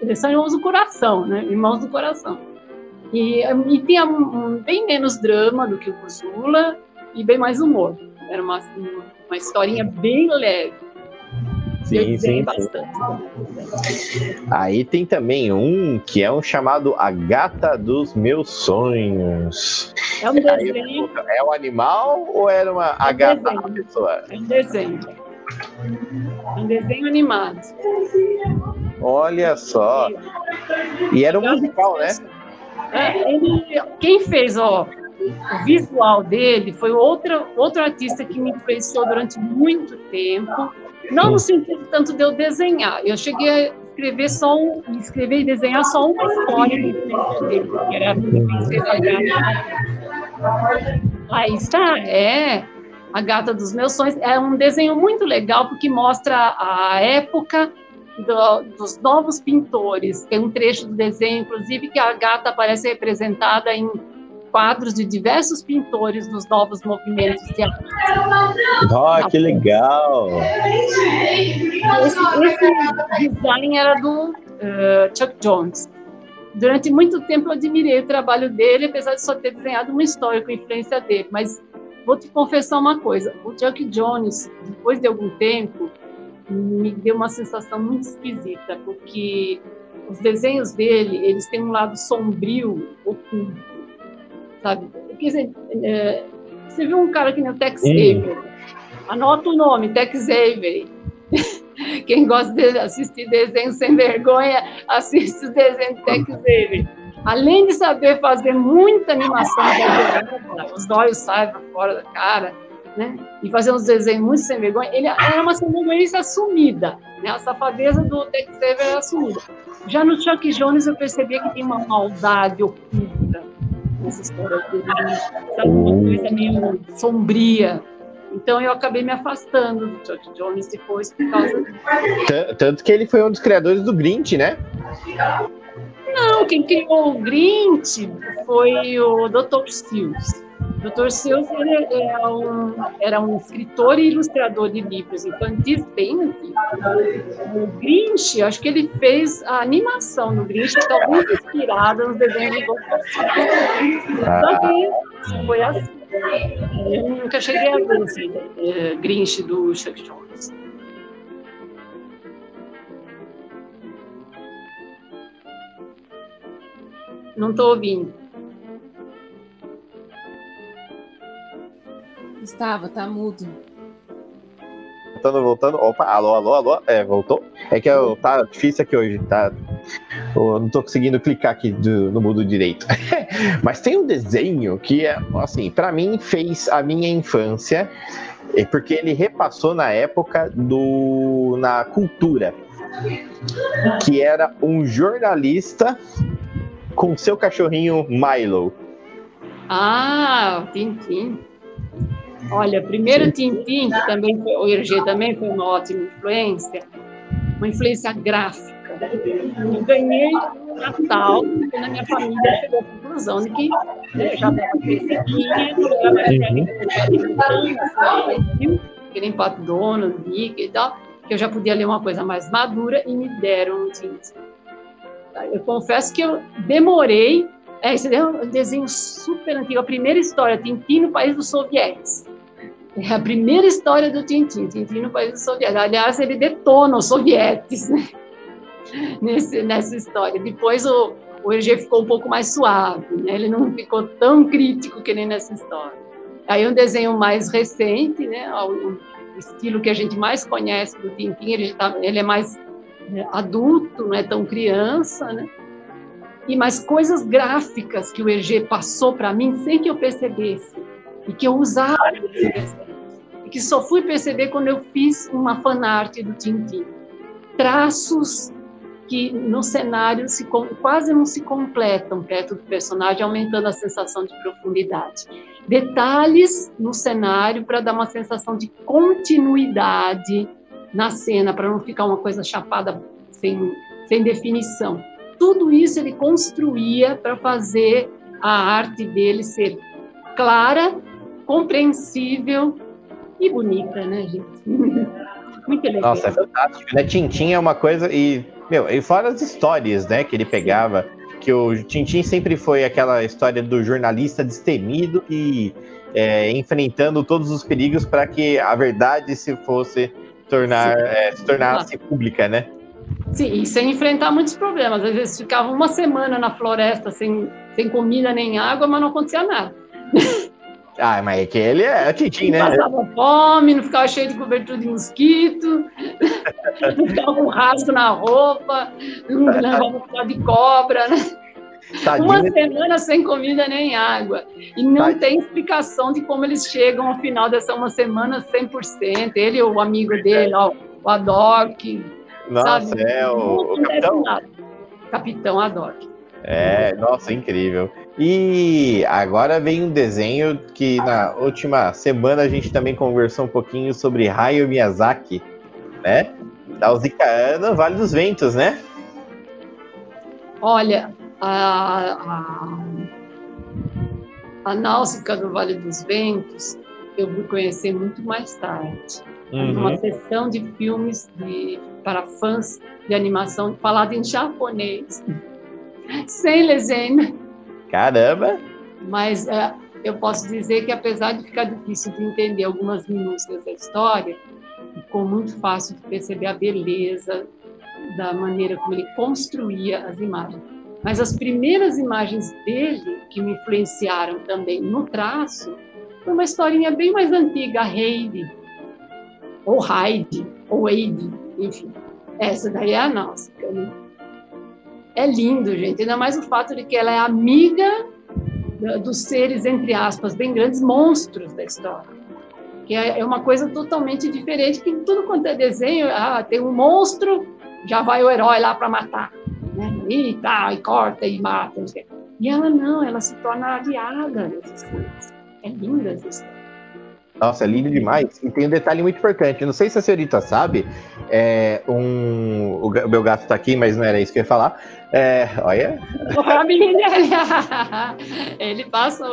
eles são irmãos do coração, né? Irmãos do coração. E, e tinha um, bem menos drama do que o Buzula e bem mais humor. Era uma, uma historinha bem leve. Sim, sim, bastante. Aí tem também um que é um chamado A Gata dos Meus Sonhos. É um desenho. É um animal ou era uma é um a gata desenho. pessoa? É um desenho. É um desenho animado. Olha só. E era um musical, né? É, ele, quem fez ó, o visual dele foi outro, outro artista que me influenciou durante muito tempo. Não no sentido tanto de eu desenhar. Eu cheguei a escrever só um, escrever e desenhar só uma história dele, que era a Princesa Gata. Aí está, é a Gata dos Meus Sonhos. É um desenho muito legal porque mostra a época do, dos novos pintores. Tem um trecho do desenho, inclusive, que a gata aparece representada em quadros de diversos pintores dos novos movimentos de arte. Oh, que legal! Esse, esse design era do uh, Chuck Jones. Durante muito tempo eu admirei o trabalho dele, apesar de só ter desenhado uma história com influência dele. Mas vou te confessar uma coisa: o Chuck Jones, depois de algum tempo, me deu uma sensação muito esquisita, porque os desenhos dele, eles têm um lado sombrio, oculto, sabe? Quer dizer, é, você viu um cara que nem o Tex Avery, anota o nome, Tex Avery. Quem gosta de assistir desenho sem vergonha, assiste o desenho de Tex Avery. Além de saber fazer muita animação, os olhos saem para fora da cara, né? E fazer uns desenhos muito sem vergonha. Ele era uma sem vergonha assumida, né? A safadeza do Tex Avery era assumida. Já no Chuck Jones eu percebia que tem uma maldade oculta nessa história dele, sabe? Uma coisa meio sombria. Então eu acabei me afastando do Chuck Jones depois por causa Tanto que ele foi um dos criadores do Grinch, né? Não, quem criou o Grinch foi o Dr. Seuss. Dr. Seuss ele é um, era um escritor e ilustrador de livros infantis bem antigo. O Grinch, acho que ele fez a animação do Grinch, está muito inspirada nos desenhos de Dr. Foi assim. Eu nunca cheguei a ver esse é, Grinch do Chuck Jones. Não estou ouvindo. Gustavo, tá mudo. Voltando, voltando. Opa, alô, alô, alô. É, voltou. É que eu, tá difícil aqui hoje, tá? Eu não tô conseguindo clicar aqui do, no mudo direito. Mas tem um desenho que, é, assim, para mim fez a minha infância, porque ele repassou na época do na cultura, que era um jornalista com seu cachorrinho Milo. Ah, Tintin. Olha, primeiro Tintin, que também foi, o Hergé também foi uma ótima influência, uma influência gráfica. Eu ganhei Natal, porque na minha família chegou à conclusão de que né, já estava crescidinha, era mais velha, que Pato Donald, Mickey e tal, que eu já podia ler uma coisa mais madura e me deram um Tintin. Eu confesso que eu demorei. É, esse é um desenho super antigo. A primeira história, Tintin no País dos Sovietes. É a primeira história do Tintin, Tintin no País Sovietes. Aliás, ele detona os sovietes né? Nesse, nessa história. Depois o, o Hergé ficou um pouco mais suave, né? ele não ficou tão crítico que nem nessa história. Aí um desenho mais recente, né? o, estilo que a gente mais conhece do Tintin, ele, tá, ele é mais né, adulto, não é tão criança, né? E mais coisas gráficas que o EG passou para mim sem que eu percebesse e que eu usava e que só fui perceber quando eu fiz uma fanart do Tintin. Traços que no cenário se, quase não se completam perto do personagem, aumentando a sensação de profundidade. Detalhes no cenário para dar uma sensação de continuidade na cena, para não ficar uma coisa chapada sem, sem definição. Tudo isso ele construía para fazer a arte dele ser clara, compreensível e bonita, né, gente? Muito legal. Nossa, é fantástico, né? Tintin é uma coisa e, meu, e fora as histórias, né, que ele pegava que o Tintin sempre foi aquela história do jornalista destemido e é, enfrentando todos os perigos para que a verdade se fosse tornar é, se tornasse pública, né? Sim, e sem enfrentar muitos problemas. Às vezes ficava uma semana na floresta sem, sem comida nem água, mas não acontecia nada. Ah, mas é que ele é Tintin, né? Não passava fome, não ficava cheio de cobertura de mosquito, não ficava com rasgo na roupa, não levava de cobra, né? Uma semana sem comida nem água. E não tem explicação de como eles chegam ao final dessa uma semana 100%. Ele e o amigo dele, ó, o Adok. Nossa, sabe? é o, o capitão. Nada. Capitão Adok. É, nossa, incrível. E agora vem um desenho que na última semana a gente também conversou um pouquinho sobre Hayao Miyazaki, né? Da Uzicaana, Vale dos Ventos, né? Olha, a, a, a Náusica do Vale dos Ventos eu vou conhecer muito mais tarde. Uhum. Uma sessão de filmes de, para fãs de animação falada em japonês, sem legenda. Caramba! Mas uh, eu posso dizer que, apesar de ficar difícil de entender algumas minúcias da história, ficou muito fácil de perceber a beleza da maneira como ele construía as imagens. Mas as primeiras imagens dele que me influenciaram também no traço foi uma historinha bem mais antiga, a Heidi, ou Heidi, ou Heidi, enfim. Essa daí é a nossa. É lindo, gente. Ainda mais o fato de que ela é amiga dos seres, entre aspas, bem grandes monstros da história. Que é, é uma coisa totalmente diferente, que tudo quanto é desenho, ah, tem um monstro, já vai o herói lá para matar né? E tá, e corta e mata. E ela não, ela se torna aliada dessas coisas. É linda essa história. Nossa, é lindo demais. E tem um detalhe muito importante. Não sei se a senhorita sabe. É, um, o meu gato tá aqui, mas não era isso que eu ia falar. É, olha. Ele passa.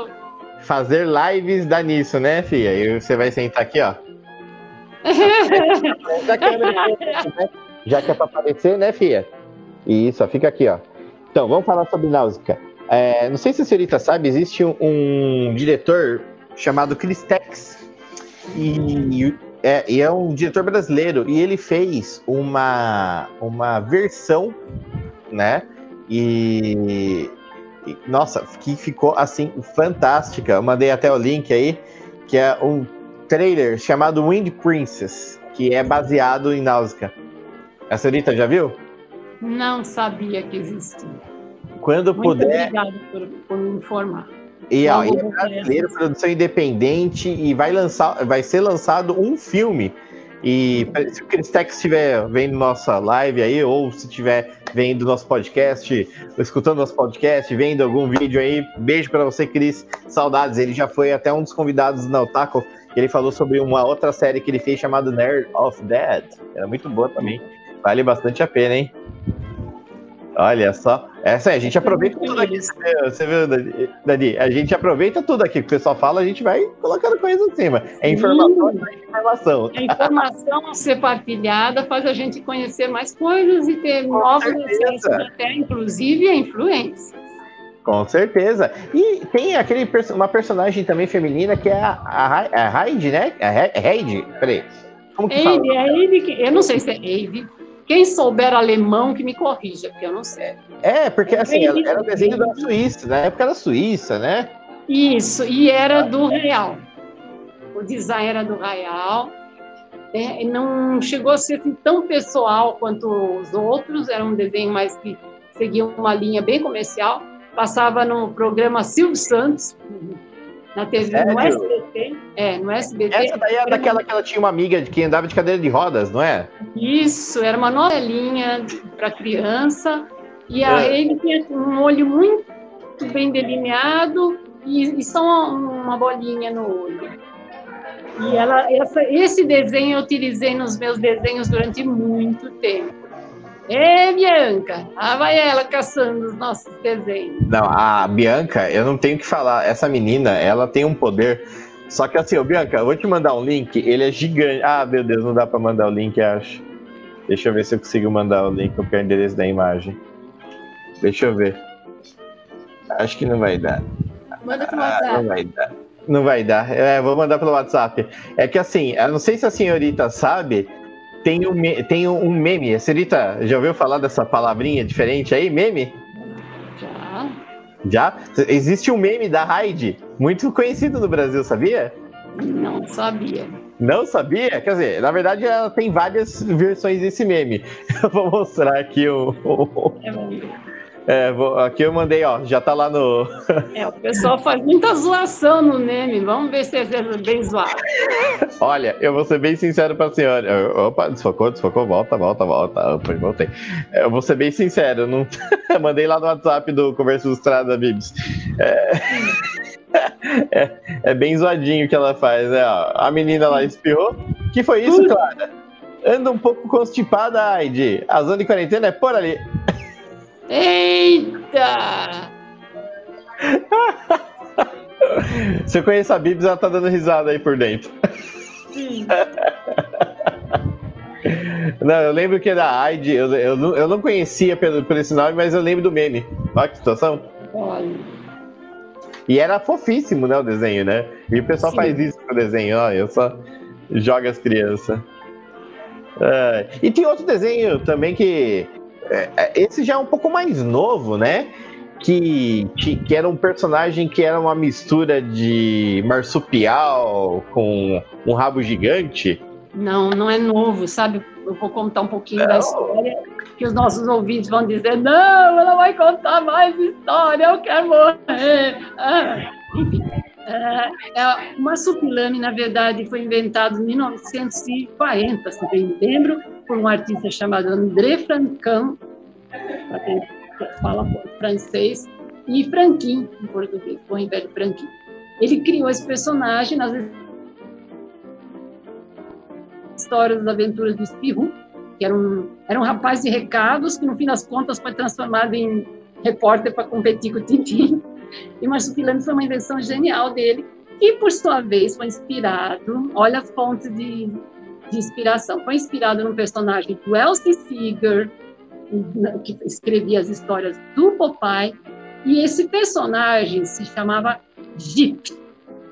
Fazer lives dá nisso, né, filha? E você vai sentar aqui, ó. Já que é pra aparecer, né, filha? Isso, fica aqui, ó. Então, vamos falar sobre Náusica. É, não sei se a senhorita sabe, existe um, um diretor chamado Chris Tex. E é, e é um diretor brasileiro. E ele fez uma, uma versão, né? E, e, nossa, que ficou assim fantástica. Eu mandei até o link aí, que é um trailer chamado Wind Princess, que é baseado em Náusica. A senhorita já viu? Não sabia que existia. Quando Muito puder. Obrigado por, por me informar. E ó, é brasileiro, produção independente, e vai lançar, vai ser lançado um filme. E se o Cristex estiver vendo nossa live aí, ou se estiver vendo nosso podcast, escutando nosso podcast, vendo algum vídeo aí, beijo para você, Cris. Saudades. Ele já foi até um dos convidados na Otaku. Ele falou sobre uma outra série que ele fez chamada Nerd of Dead. Era muito boa também. Vale bastante a pena, hein? Olha só. Essa é, a gente aproveita tudo aqui. Você viu, Dani? A gente aproveita tudo aqui que o pessoal fala, a gente vai colocando coisa em cima. É informação, é informação. A informação ser partilhada faz a gente conhecer mais coisas e ter Com novos acessos, até inclusive a influência. Com certeza. E tem aquele uma personagem também feminina que é a, a, a Heidi, né? A Heidi, peraí. Como que Heidi, fala? É Heidi que, eu não sei se é Heidi, quem souber alemão que me corrija, porque eu não sei. É, porque assim, ela era desenho da Suíça, na época da Suíça, né? Isso, e era do Real. O design era do Real. É, não chegou a ser assim, tão pessoal quanto os outros, era um desenho mais que seguia uma linha bem comercial. Passava no programa Silvio Santos, na TV, Sério? no SBT. É, no SBT. Essa daí era daquela que ela tinha uma amiga que andava de cadeira de rodas, não é? Isso, era uma novelinha para criança. E a é. ele tinha um olho muito bem delineado e, e só uma, uma bolinha no olho. E ela, essa, esse desenho eu utilizei nos meus desenhos durante muito tempo. Ê, Bianca! Lá vai ela caçando os nossos desenhos. Não, a Bianca, eu não tenho que falar. Essa menina, ela tem um poder. Só que assim, ô Bianca, eu vou te mandar um link. Ele é gigante. Ah, meu Deus, não dá pra mandar o link, acho. Deixa eu ver se eu consigo mandar o link com o endereço da imagem. Deixa eu ver. Acho que não vai dar. Manda pro WhatsApp. Ah, não vai dar. Não vai dar. É, vou mandar pelo WhatsApp. É que assim, eu não sei se a senhorita sabe, tem um, tem um meme. A senhorita já ouviu falar dessa palavrinha diferente aí, meme? Já. Já? Existe um meme da Hyde, muito conhecido no Brasil, sabia? Não sabia. Não sabia? Quer dizer, na verdade ela tem várias versões desse meme. Eu vou mostrar aqui o. o... É, é, vou, aqui eu mandei, ó, já tá lá no. É, o pessoal faz muita zoação no meme, vamos ver se é bem zoado. Olha, eu vou ser bem sincero pra senhora. Opa, desfocou, desfocou, volta, volta, volta. Opa, voltei. Eu vou ser bem sincero, não... mandei lá no WhatsApp do Conversa Ilustrada, Bibs. É... é... é, bem zoadinho que ela faz, né? A menina lá espirrou. que foi isso, Clara? Anda um pouco constipada, Aide. A zona de quarentena é por ali. Eita! Se eu conheço a Bibs, ela tá dando risada aí por dentro. Sim. Não, eu lembro que da Aide, eu, eu, eu não conhecia pelo, por esse nome, mas eu lembro do meme. Olha que situação. Olha. E era fofíssimo, né, o desenho, né? E o pessoal Sim. faz isso com o desenho, ó, eu só joga as crianças. É. E tem outro desenho também que esse já é um pouco mais novo, né? Que, que era um personagem que era uma mistura de marsupial com um rabo gigante. Não, não é novo, sabe? Eu vou contar um pouquinho não. da história, que os nossos ouvintes vão dizer: não, ela vai contar mais história, eu quero morrer. Ah, enfim. É, é, o marsupilame, na verdade, foi inventado em 1940, se bem me lembro, por um artista chamado André Franquin, para quem fala francês, e Franquin, em português, bom e velho Franquin. Ele criou esse personagem nas histórias das aventuras do Spirou, que era um, era um rapaz de recados que, no fim das contas, foi transformado em repórter para competir com o Tintin. E Marsupilame foi uma invenção genial dele, e, por sua vez, foi inspirado, olha as fontes de de inspiração. Foi inspirado no personagem do Elsie Seeger, que escrevia as histórias do Popeye, e esse personagem se chamava Jeep,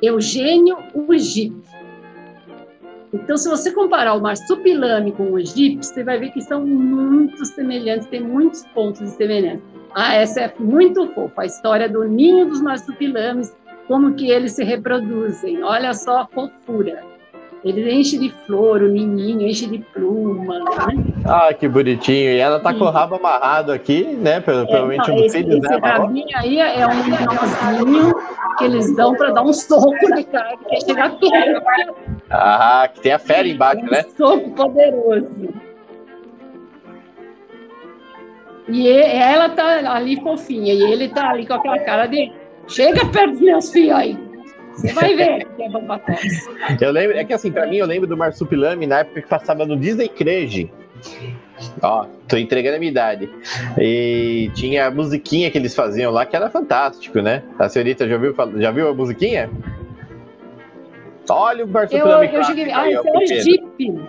Eugênio o Jeep. Então, se você comparar o marsupilame com o Jeep, você vai ver que são muito semelhantes, tem muitos pontos de semelhança. Ah, essa é muito fofa, a história do ninho dos marsupilames, como que eles se reproduzem. Olha só a fofura. Ele enche de flor, o menino enche de pluma. Né? Ah, que bonitinho. E ela tá Sim. com o rabo amarrado aqui, né? Provavelmente é, um esse, filho, esse né? rabinho aí é um nozinho que eles dão para dar um soco na cara, que quer chegar perto. Ah, que tem a fera embaixo, um né? Um soco poderoso. E ela tá ali fofinha, e ele tá ali com aquela cara de chega perto dos meus filhos aí. Você vai ver que é. Eu lembro, é que assim, pra mim, eu lembro do Marsupilame na época que passava no Disney Crazy. Ó, tô entregando a minha idade. E tinha a musiquinha que eles faziam lá que era fantástico, né? A senhorita já viu, já viu a musiquinha? Olha o Marsupilame. Eu, eu cheguei. Ah, esse é o Jeep.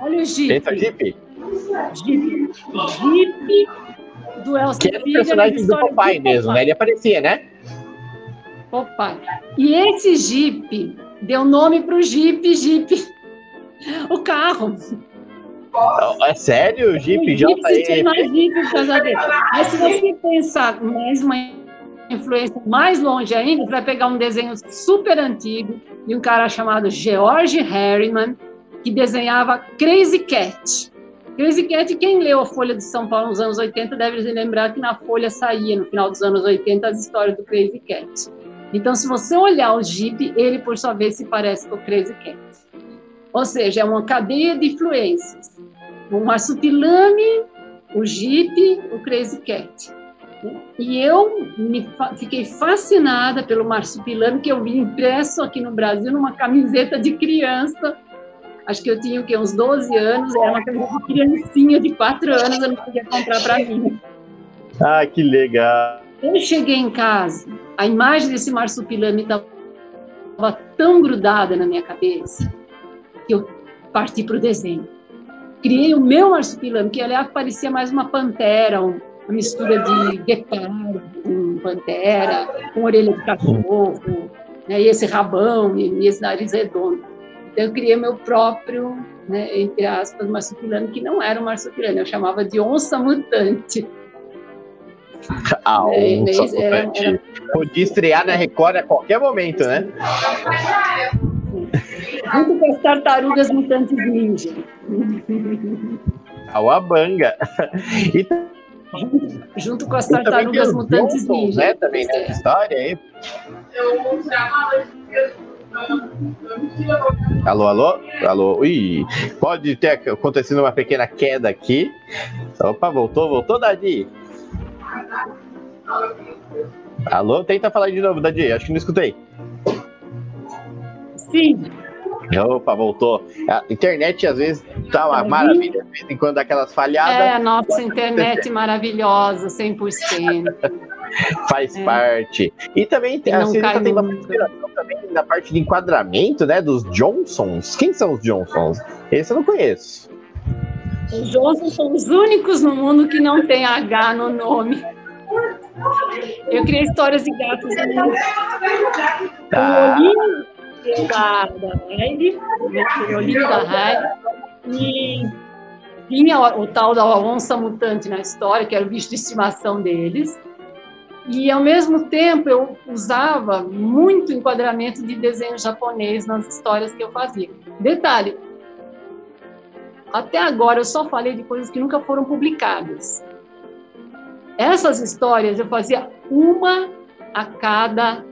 Olha o Jeep. Esse é o Jeep? Jeep. Jeep do Elcio Que era o personagem do papai mesmo, né? Ele aparecia, né? Opa! E esse Jeep deu nome para o Jeep, Jeep, o carro. É sério? O Jeep, o Jeep se chama Jeep por causa dele. Mas se você pensar mais uma influência mais longe ainda, você vai pegar um desenho super antigo de um cara chamado George Harriman, que desenhava Crazy Cat. Crazy Cat, quem leu a Folha de São Paulo nos anos 80 deve lembrar que na Folha saía, no final dos anos 80, as histórias do Crazy Cat. Então, se você olhar o Jeep, ele, por sua vez, se parece com o Crazy Cat. Ou seja, é uma cadeia de influências. O marsupilame, o Jeep, o Crazy Cat. E eu me fiquei fascinada pelo marsupilame que eu vi impresso aqui no Brasil numa camiseta de criança. Acho que eu tinha o quê? uns 12 anos, era uma camiseta de criancinha de 4 anos, eu não podia comprar para mim. Ah, que legal! Eu cheguei em casa, a imagem desse marsupilame estava tão grudada na minha cabeça que eu parti para o desenho. Criei o meu marsupilame, que aliás parecia mais uma pantera, uma mistura de guepardo, com pantera, com orelha de cachorro, né, e esse rabão, e esse nariz redondo. Então, eu criei meu próprio, né, entre aspas, marsupilano, que não era um marsupilano, eu chamava de onça mutante. A onça mutante. Era, era... Podia estrear na Record a qualquer momento, né? Junto com as tartarugas mutantes ninja. A Wabanga. E junto com as tartarugas mutantes Johnson, ninja. Né, também nessa história aí. Alô, alô? Alô? Ih, pode ter acontecido uma pequena queda aqui. Opa, voltou, voltou, Dadi. Alô? Tenta falar de novo, Dadi. Acho que não escutei. Sim. Opa, voltou. A internet às vezes tá uma maravilha, de vez em quando aquelas falhadas. É, nossa internet maravilhosa, 100%. Faz é. parte. E também tem, assim, tem uma inspiração também na parte de enquadramento, né, dos Johnsons. Quem são os Johnsons? Esse eu não conheço. Os Johnsons são os únicos no mundo que não tem H no nome. Eu criei histórias de gatos. Tá. O da, da olhinho da Heidi, e tinha o, o, tal da onça mutante na história, que era o bicho de estimação deles, e ao mesmo tempo eu usava muito enquadramento de desenho japonês nas histórias que eu fazia. Detalhe, até agora eu só falei de coisas que nunca foram publicadas. Essas histórias eu fazia uma a cada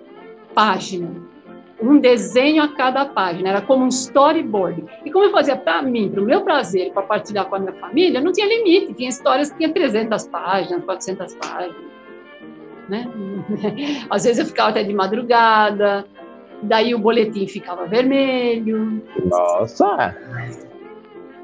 página um desenho a cada página, era como um storyboard. E como eu fazia para mim, para o meu prazer, para partilhar com a minha família, não tinha limite, tinha histórias que tinham 300 páginas, 400 páginas. Né? Às vezes eu ficava até de madrugada, daí o boletim ficava vermelho. Nossa!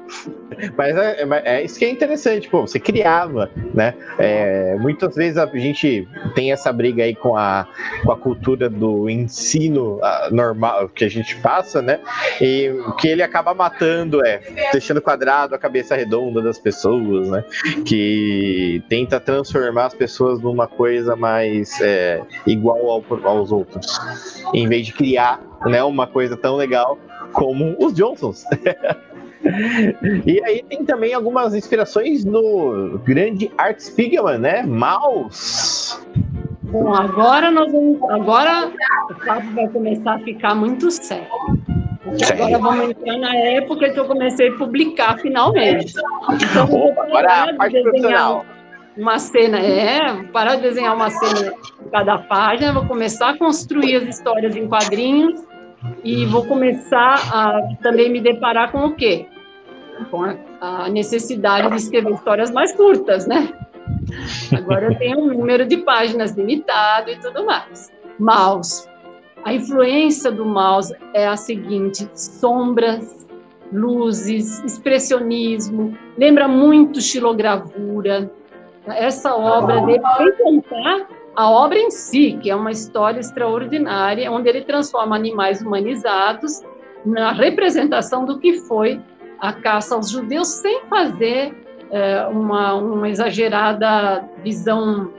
Mas é, é, é, isso que é interessante, pô, você criava, né? É, muitas vezes a gente tem essa briga aí com a, com a cultura do ensino normal que a gente passa, né? E que ele acaba matando, é, deixando quadrado a cabeça redonda das pessoas, né? Que tenta transformar as pessoas numa coisa mais é, igual ao, aos outros, em vez de criar né, uma coisa tão legal como os Johnsons. e aí tem também algumas inspirações no grande Art Spiegelman, né? Mouse. Bom, agora nós vamos, agora o papo vai começar a ficar muito sério. Agora vamos entrar na época que eu comecei a publicar finalmente. Então, Opa, agora a parte profissional. Uma cena, é, parar de desenhar uma cena em cada página, vou começar a construir as histórias em quadrinhos e vou começar a também me deparar com o quê? Com a, a necessidade de escrever histórias mais curtas, né? Agora eu tenho um número de páginas limitado e tudo mais. Mouse. A influência do mouse é a seguinte: sombras, luzes, expressionismo, lembra muito xilogravura. Essa obra dele, sem contar a obra em si, que é uma história extraordinária, onde ele transforma animais humanizados na representação do que foi a caça aos judeus sem fazer é, uma, uma, exagerada visão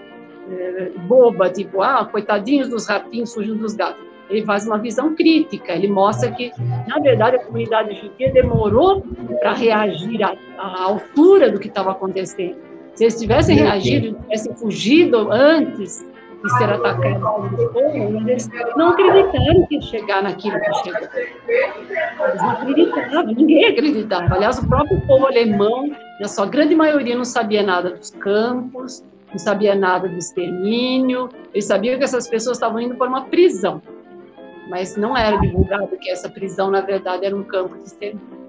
é, boba, tipo, ah, coitadinhos dos ratinhos fugindo dos gatos. Ele faz uma visão crítica, ele mostra que, na verdade, a comunidade judia demorou para reagir à, à altura do que estava acontecendo. Se eles tivessem reagido, tivessem fugido antes, de ser atacado eles não acreditaram que ia chegar naquilo que chegou. Eles não acreditavam, ninguém acreditava. Aliás, o próprio povo alemão, na sua grande maioria, não sabia nada dos campos, não sabia nada do extermínio, eles sabiam que essas pessoas estavam indo para uma prisão, mas não era divulgado que essa prisão, na verdade, era um campo de extermínio.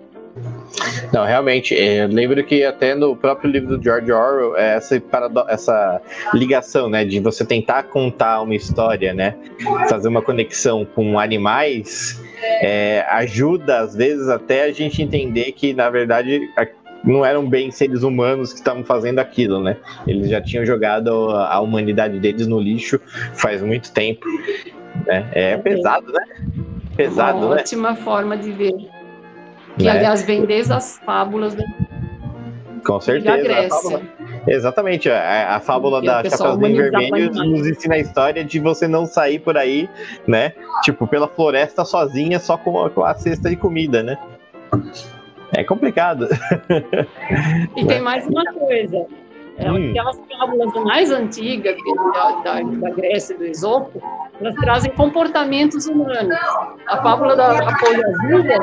Não, realmente, é, eu lembro que até no próprio livro do George Orwell, é essa, essa ligação, né, de você tentar contar uma história, né, fazer uma conexão com animais, é, ajuda às vezes até a gente entender que, na verdade, não eram bem seres humanos que estavam fazendo aquilo, né? Eles já tinham jogado a humanidade deles no lixo faz muito tempo. Né? É pesado, né? Pesado, Uma né? Ótima forma de ver. Que, né? aliás, vem desde as fábulas do... Com certeza. Da Grécia. Exatamente, a, a fábula da Chapeuzinho Vermelho nos ensina a história de você não sair por aí, né? Tipo, pela floresta sozinha, só com a, com a cesta de comida, né? É complicado. E tem mais uma coisa. É, hum. Aquelas fábulas mais antigas da, da, da Grécia e do Esopo, elas trazem comportamentos humanos. A fábula da raposa uva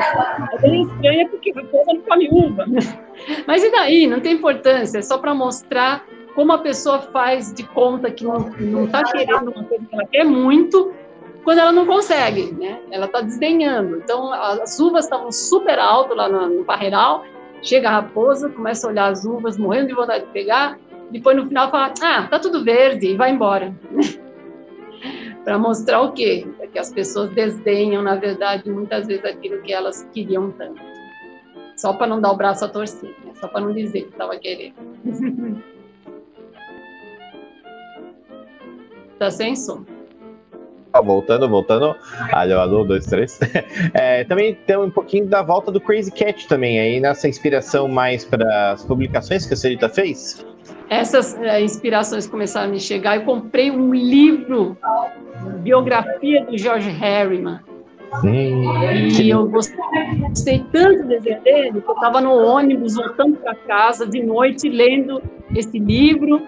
é bem estranha porque a raposa não come uva. Mas e daí? Não tem importância, é só para mostrar como a pessoa faz de conta que não está querendo uma coisa que ela quer muito, quando ela não consegue, né? Ela está desdenhando. Então, as uvas estavam super alto lá no, no parreiral, chega a raposa, começa a olhar as uvas, morrendo de vontade de pegar, depois no final fala, ah, tá tudo verde, e vai embora. para mostrar o quê? É que as pessoas desdenham, na verdade, muitas vezes aquilo que elas queriam tanto. Só para não dar o braço a torcer, né? só para não dizer que estava querendo. tá sem som. Voltando, voltando. Alô, alô, dois, três. É, também tem um pouquinho da volta do Crazy Cat também, aí nessa inspiração mais para as publicações que a senhorita fez essas é, inspirações começaram a me chegar. Eu comprei um livro, biografia do George Harriman. Hum, e eu gostei, gostei tanto dele que eu estava no ônibus voltando para casa de noite lendo esse livro,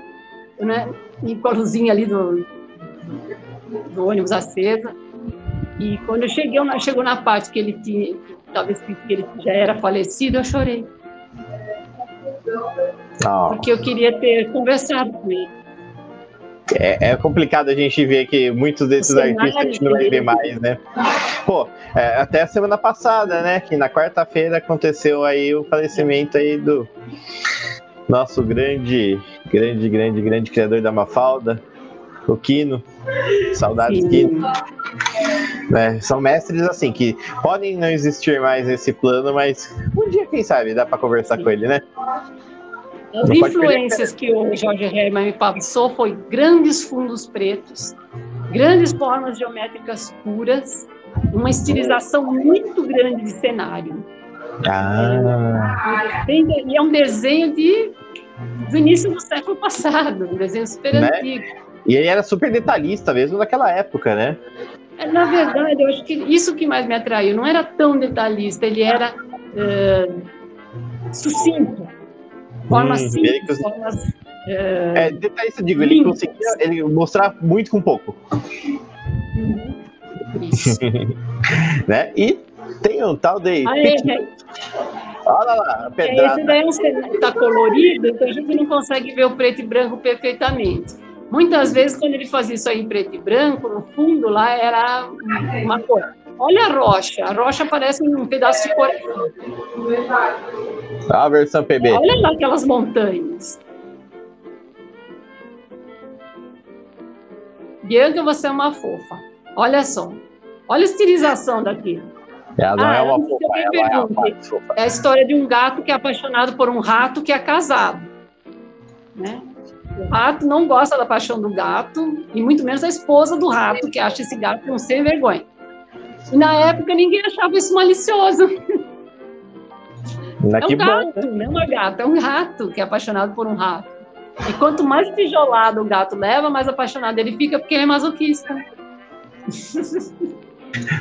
né? E com a luzinha ali do, do ônibus acesa. E quando eu cheguei, chegou na parte que ele tinha, escrito que ele já era falecido, eu chorei. Oh. Porque eu queria ter conversado com ele. É, é, complicado a gente ver que muitos desses artistas a gente não vai ver mais, né? Pô, é, até a semana passada, né? Que na quarta-feira aconteceu aí o falecimento aí do nosso grande, grande, grande, grande criador da Mafalda, o Kino. Saudades, Sim. Kino. Né? São mestres assim que podem não existir mais nesse plano, mas um dia, quem sabe, dá para conversar Sim. com ele, né? As não influências que o Jorge Herman me passou foi grandes fundos pretos, grandes formas geométricas puras, uma estilização muito grande de cenário. Ah. E é um desenho de, do início do século passado, um desenho super né? antigo. E ele era super detalhista mesmo naquela época, né? É, na verdade, eu acho que isso que mais me atraiu. Não era tão detalhista, ele era uh, sucinto formas hum, simples, formas. É, é detalhista, digo, ele conseguia ele mostrar muito com pouco. Uhum. né? E tem um tal de. Ah, é, é. Olha lá, a pedrada. Esse daí é um está colorido, então a gente não consegue ver o preto e branco perfeitamente. Muitas vezes, quando ele fazia isso aí em preto e branco, no fundo lá era uma cor. Olha a rocha, a rocha parece um pedaço de coração. A versão PB. Olha lá aquelas montanhas. Bianca, você é uma fofa. Olha só. Olha a estilização daqui. Ela não ah, é uma fofa, ela é, uma fofa. é a história de um gato que é apaixonado por um rato que é casado. Né? O rato não gosta da paixão do gato, e muito menos a esposa do rato, que acha esse gato um sem vergonha. E na época ninguém achava isso malicioso. é um gato, bom, né? não é uma gata, é um rato que é apaixonado por um rato. E quanto mais tijolado o gato leva, mais apaixonado ele fica, porque ele é masoquista.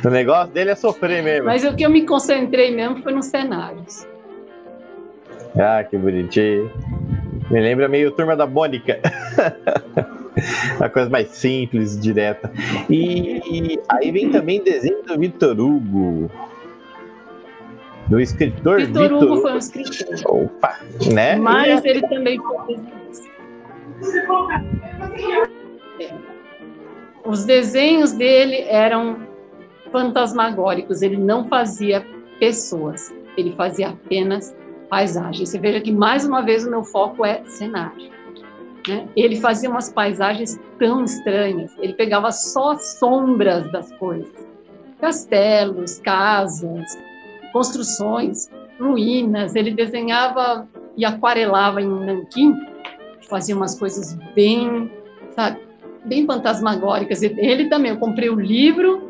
O negócio dele é sofrer mesmo. Mas o que eu me concentrei mesmo foi nos cenários. Ah, que bonitinho. Me lembra meio Turma da Mônica. Uma coisa mais simples, direta. E, e aí vem também desenho do Vitor Hugo. Do escritor Vitor, Vitor Hugo foi um escritor. Opa, né? Mas ele também foi. Os desenhos dele eram fantasmagóricos, ele não fazia pessoas, ele fazia apenas paisagens. Você veja que mais uma vez o meu foco é cenário. Né? Ele fazia umas paisagens tão estranhas, ele pegava só sombras das coisas. Castelos, casas, construções, ruínas. Ele desenhava e aquarelava em nanquim, fazia umas coisas bem, sabe, bem fantasmagóricas. Ele também, eu comprei o livro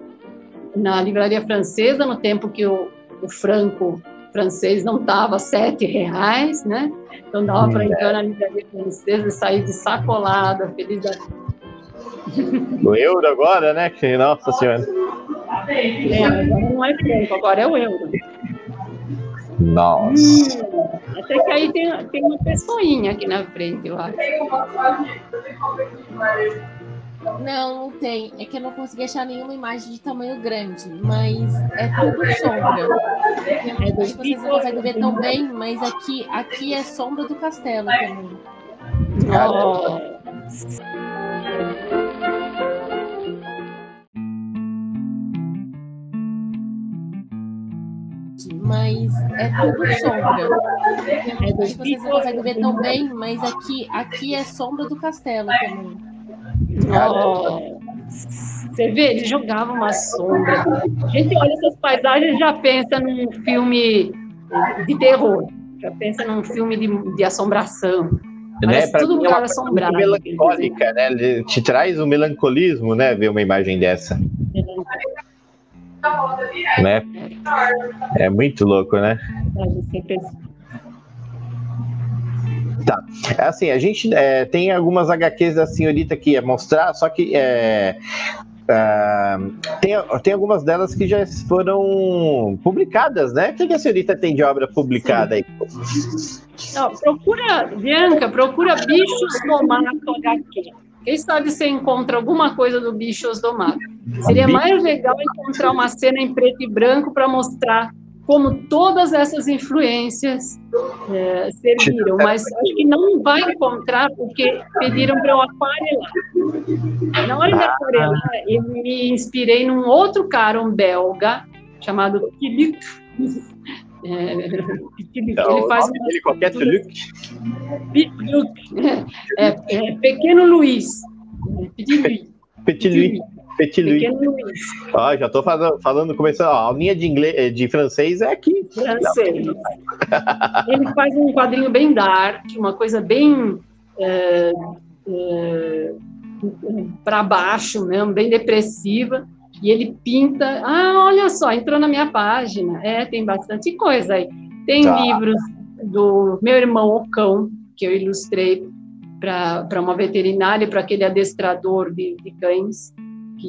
na livraria francesa no tempo que o, o Franco francês não estava sete reais, né? Então dava para hum. entrar na livraria francesa e sair de sacolada, feliz da O euro agora, né? Nossa senhora. É, agora não é franco, agora é o euro. Nossa. Hum, até que aí tem, tem uma pessoinha aqui na frente, eu acho. Não, não tem. É que eu não consegui achar nenhuma imagem de tamanho grande, mas é tudo sombra. É, vocês não conseguem ver tão bem, mas aqui, aqui é sombra do castelo também. Oh. Mas é tudo sombra. É, vocês não conseguem ver tão bem, mas aqui, aqui é sombra do castelo também. Oh, você vê, ele jogava uma sombra. A gente olha essas paisagens e já pensa num filme de terror, já pensa num filme de, de assombração. Né? tudo lugar é assombrado. Melancólica, né? Ele te traz um melancolismo, né? Ver uma imagem dessa. É. Né? É muito louco, né? É, Tá. É assim, a gente é, tem algumas HQs da senhorita que ia mostrar, só que é, é, tem, tem algumas delas que já foram publicadas, né? O que, que a senhorita tem de obra publicada aí? Não, procura, Bianca, procura Bichos do Mato HQ. Quem sabe você encontra alguma coisa do Bichos do Mato. Seria mais legal encontrar uma cena em preto e branco para mostrar como todas essas influências é, serviram, mas acho que não vai encontrar porque pediram para eu aquarelar. Na hora de aquarelar, eu me inspirei num outro cara, um belga, chamado Philippe. É, ele faz uma ele qualquer é, é, Pequeno Luiz. Petit Louis. Petit Louis. Petit Louis. Ah, já estou falando, falando, começando. a linha de inglês, eh, de francês é aqui. Francês. Ele faz um quadrinho bem dark, uma coisa bem é, é, para baixo mesmo, bem depressiva. E ele pinta. Ah, olha só, entrou na minha página. É, tem bastante coisa aí. Tem tá. livros do meu irmão Ocão, que eu ilustrei para uma veterinária, para aquele adestrador de, de cães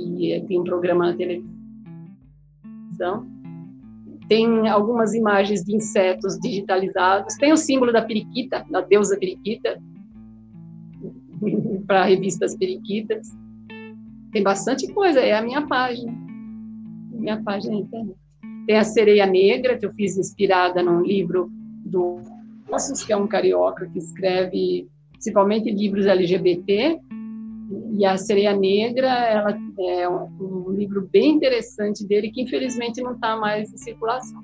que tem um programa na televisão. Tem algumas imagens de insetos digitalizados. Tem o símbolo da periquita, da deusa periquita, para revistas periquitas. Tem bastante coisa, é a minha página. Minha página na internet. Tem a Sereia Negra, que eu fiz inspirada num livro do Ossos, que é um carioca que escreve principalmente livros LGBT, e a Sereia Negra ela é um, livro bem interessante dele que infelizmente não está mais em circulação.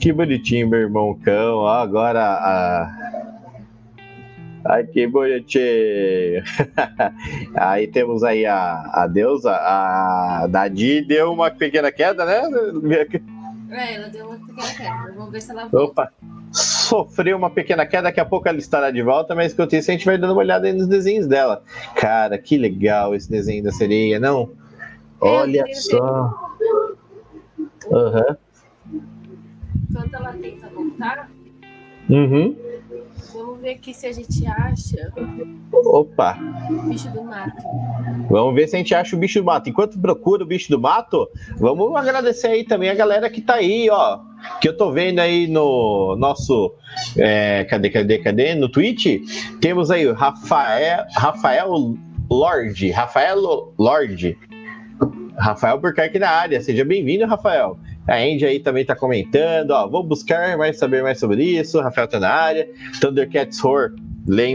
Que bonitinho, meu irmão cão. Agora a. Ai, que bonitinho. aí temos aí a, a deusa, a Dadi deu uma pequena queda, né? É, ela deu uma pequena queda. Vamos ver se ela volta. Opa! Sofreu uma pequena queda, daqui a pouco ela estará de volta, mas enquanto isso a gente vai dando uma olhada aí nos desenhos dela. Cara, que legal esse desenho da sereia, não? Olha só. Aham. Uhum. Enquanto ela tenta voltar. Uhum. Vamos ver aqui se a gente acha. Opa! Bicho do mato. Vamos ver se a gente acha o bicho do mato. Enquanto procura o bicho do mato, vamos agradecer aí também a galera que tá aí, ó. Que eu tô vendo aí no nosso. É, cadê, cadê, cadê? No Twitch. Temos aí o Rafael, Rafael Lorde. Rafael Lorde. Rafael Burkhardt na área. Seja bem-vindo, Rafael. A Andy aí também tá comentando, ó, vou buscar mais saber mais sobre isso. Rafael tá na área. Thundercats Horror,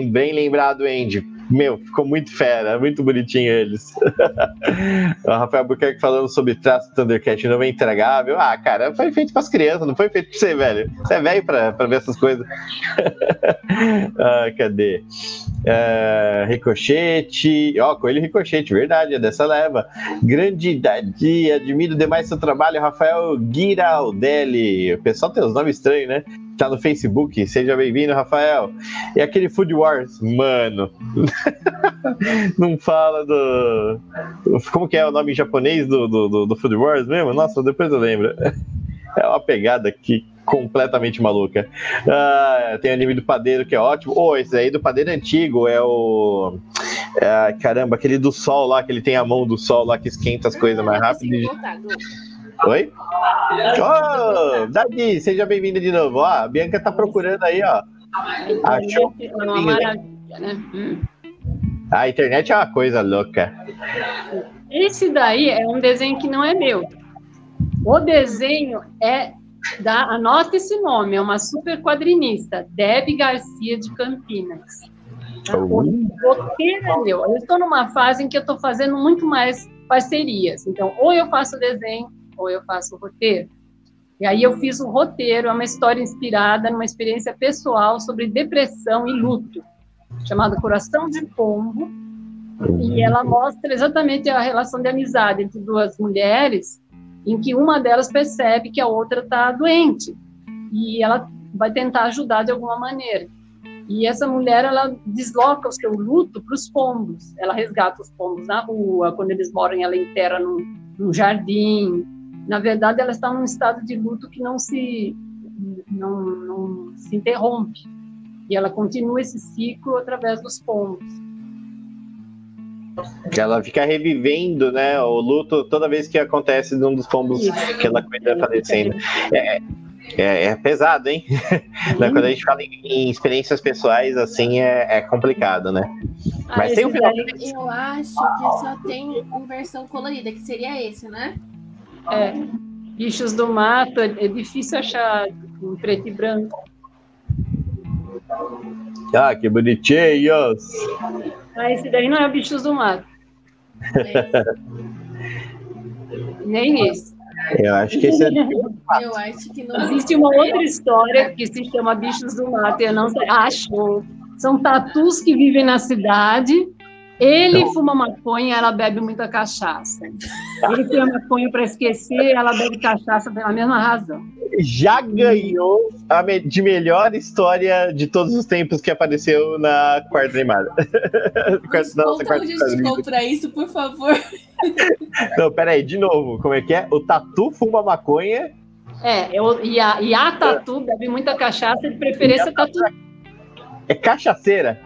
bem lembrado, Andy. Meu, ficou muito fera, muito bonitinho eles. o Rafael Buquerque falando sobre traço do Thundercat não é entregável. Ah, cara, foi feito para as crianças, não foi feito para você, velho. Você é velho para ver essas coisas. ah, cadê? Uh, ricochete, ó, oh, Coelho Ricochete, verdade, é dessa leva. Grande Dadi, admiro demais seu trabalho, Rafael Giraldelli. O pessoal tem uns nomes estranhos, né? Tá no Facebook, seja bem-vindo, Rafael. E aquele Food Wars, mano. não fala do. Como que é o nome em japonês do, do, do, Food Wars mesmo? Nossa, depois eu lembro. É uma pegada aqui completamente maluca. Ah, tem o anime do padeiro que é ótimo. Oh, esse aí do padeiro antigo é o. É, caramba, aquele do sol lá, que ele tem a mão do sol lá que esquenta as coisas mais rápido. Oi? Oh, Dadi, seja bem-vinda de novo. Ó, a Bianca tá procurando aí, ó. Achou? Uma maravilha, né? A internet é uma coisa louca. Esse daí é um desenho que não é meu. O desenho é da, anota esse nome, é uma super quadrinista, Deb Garcia de Campinas. É meu. Eu estou numa fase em que eu estou fazendo muito mais parcerias. Então, ou eu faço desenho, ou eu faço roteiro. E aí eu fiz o um roteiro, é uma história inspirada numa experiência pessoal sobre depressão e luto, chamada Coração de Pombo. E ela mostra exatamente a relação de amizade entre duas mulheres em que uma delas percebe que a outra está doente e ela vai tentar ajudar de alguma maneira. E essa mulher, ela desloca o seu luto para os pombos. Ela resgata os pombos na rua, quando eles moram, ela enterra num, num jardim. Na verdade, ela está num estado de luto que não se, não, não se interrompe. E ela continua esse ciclo através dos pombos. Que ela fica revivendo, né, o luto toda vez que acontece de um dos pombos Isso. que ela cuida falecendo. É, é, é, pesado, hein? Né, quando a gente fala em, em experiências pessoais, assim, é, é complicado, né? Ah, Mas tem um final. Eu acho que só tem uma versão colorida, que seria esse, né? É. Bichos do mato, é, é difícil achar em preto e branco. Ah, que bonitinhos! Ah, esse daí não é Bichos do Mato. Nem esse. Eu acho que esse é. Eu acho que não. Existe uma outra história que se chama Bichos do Mato, eu não sei. Acho. São tatus que vivem na cidade ele então, fuma maconha, ela bebe muita cachaça. Ele fuma maconha para esquecer, ela bebe cachaça pela mesma razão. Já ganhou a me de melhor história de todos os tempos que apareceu na quarta animada. Nossa, quarta justificou para isso, por favor. Não, peraí, de novo, como é que é? O Tatu fuma maconha. É, eu, e, a, e a Tatu bebe muita cachaça, de preferência Tatu. É cachaceira.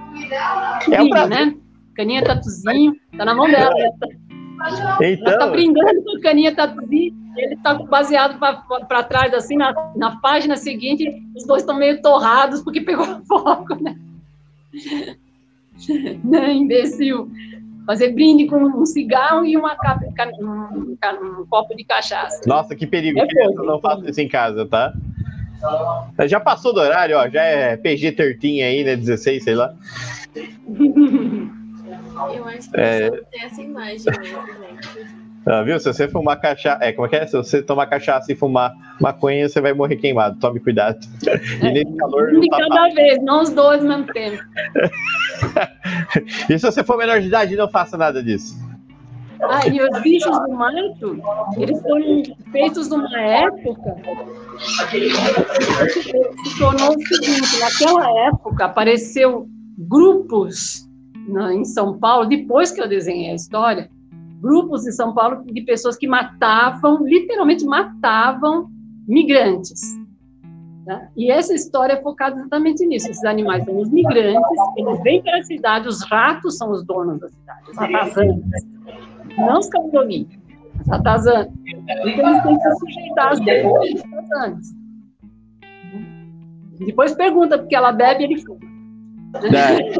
É o né? Caninha tatuzinho, tá na mão dela. Então... Ela tá brindando com a caninha tatuzinho, ele tá baseado para trás, assim, na, na página seguinte, os dois estão meio torrados porque pegou fogo, né? né, imbecil. Fazer brinde com um cigarro e uma um, um, copo de cachaça. Nossa, que perigo. É eu não faço isso em casa, tá? Já passou do horário, ó. Já é PG-13 aí, né? 16, sei lá. Eu acho que é... tem essa imagem mesmo, gente. Ah, viu? Se você fumar cachaça. É, como é que é? Se você tomar cachaça e fumar maconha, você vai morrer queimado. Tome cuidado. E nesse calor. De tá cada vez, não os dois ao mesmo tempo. e se você for menor de idade, não faça nada disso. Ah, e os bichos do mato, eles foram feitos numa época se tornou o seguinte, naquela época apareceu grupos na, em São Paulo, depois que eu desenhei a história, grupos em São Paulo de pessoas que matavam, literalmente matavam migrantes. Tá? E essa história é focada exatamente nisso. Esses animais são os migrantes, eles vêm para a cidade, os ratos são os donos da cidade, os ratazantes, não os camponinhos, os ratazantes. Então eles têm que se sujeitar às leis dos ratazantes. Depois pergunta porque ela bebe ele fuma. É,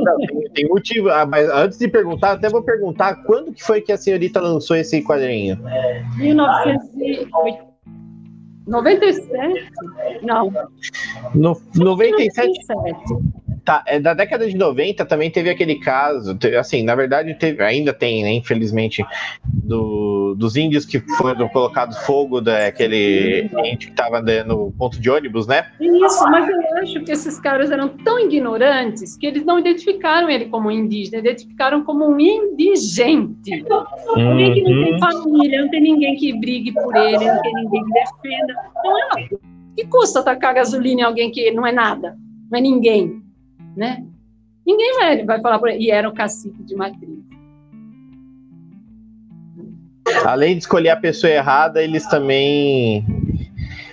tem, motivo. Ah, mas antes de perguntar, até vou perguntar quando que foi que a senhorita lançou esse quadrinho? 1997? Não. No, 97? 97. Tá, é, da década de 90 também teve aquele caso, assim, na verdade teve, ainda tem, né, infelizmente, do, dos índios que foram colocados fogo daquele ente que estava no ponto de ônibus, né? Isso, mas eu acho que esses caras eram tão ignorantes que eles não identificaram ele como indígena, identificaram como um indigente. Uhum. Alguém que não tem uhum. família, não tem ninguém que brigue por ele, não tem ninguém que defenda. Então, é, que custa tacar gasolina em alguém que não é nada, não é ninguém? Né? Ninguém vai, vai falar por ele. E era o cacique de matriz. Além de escolher a pessoa errada, eles também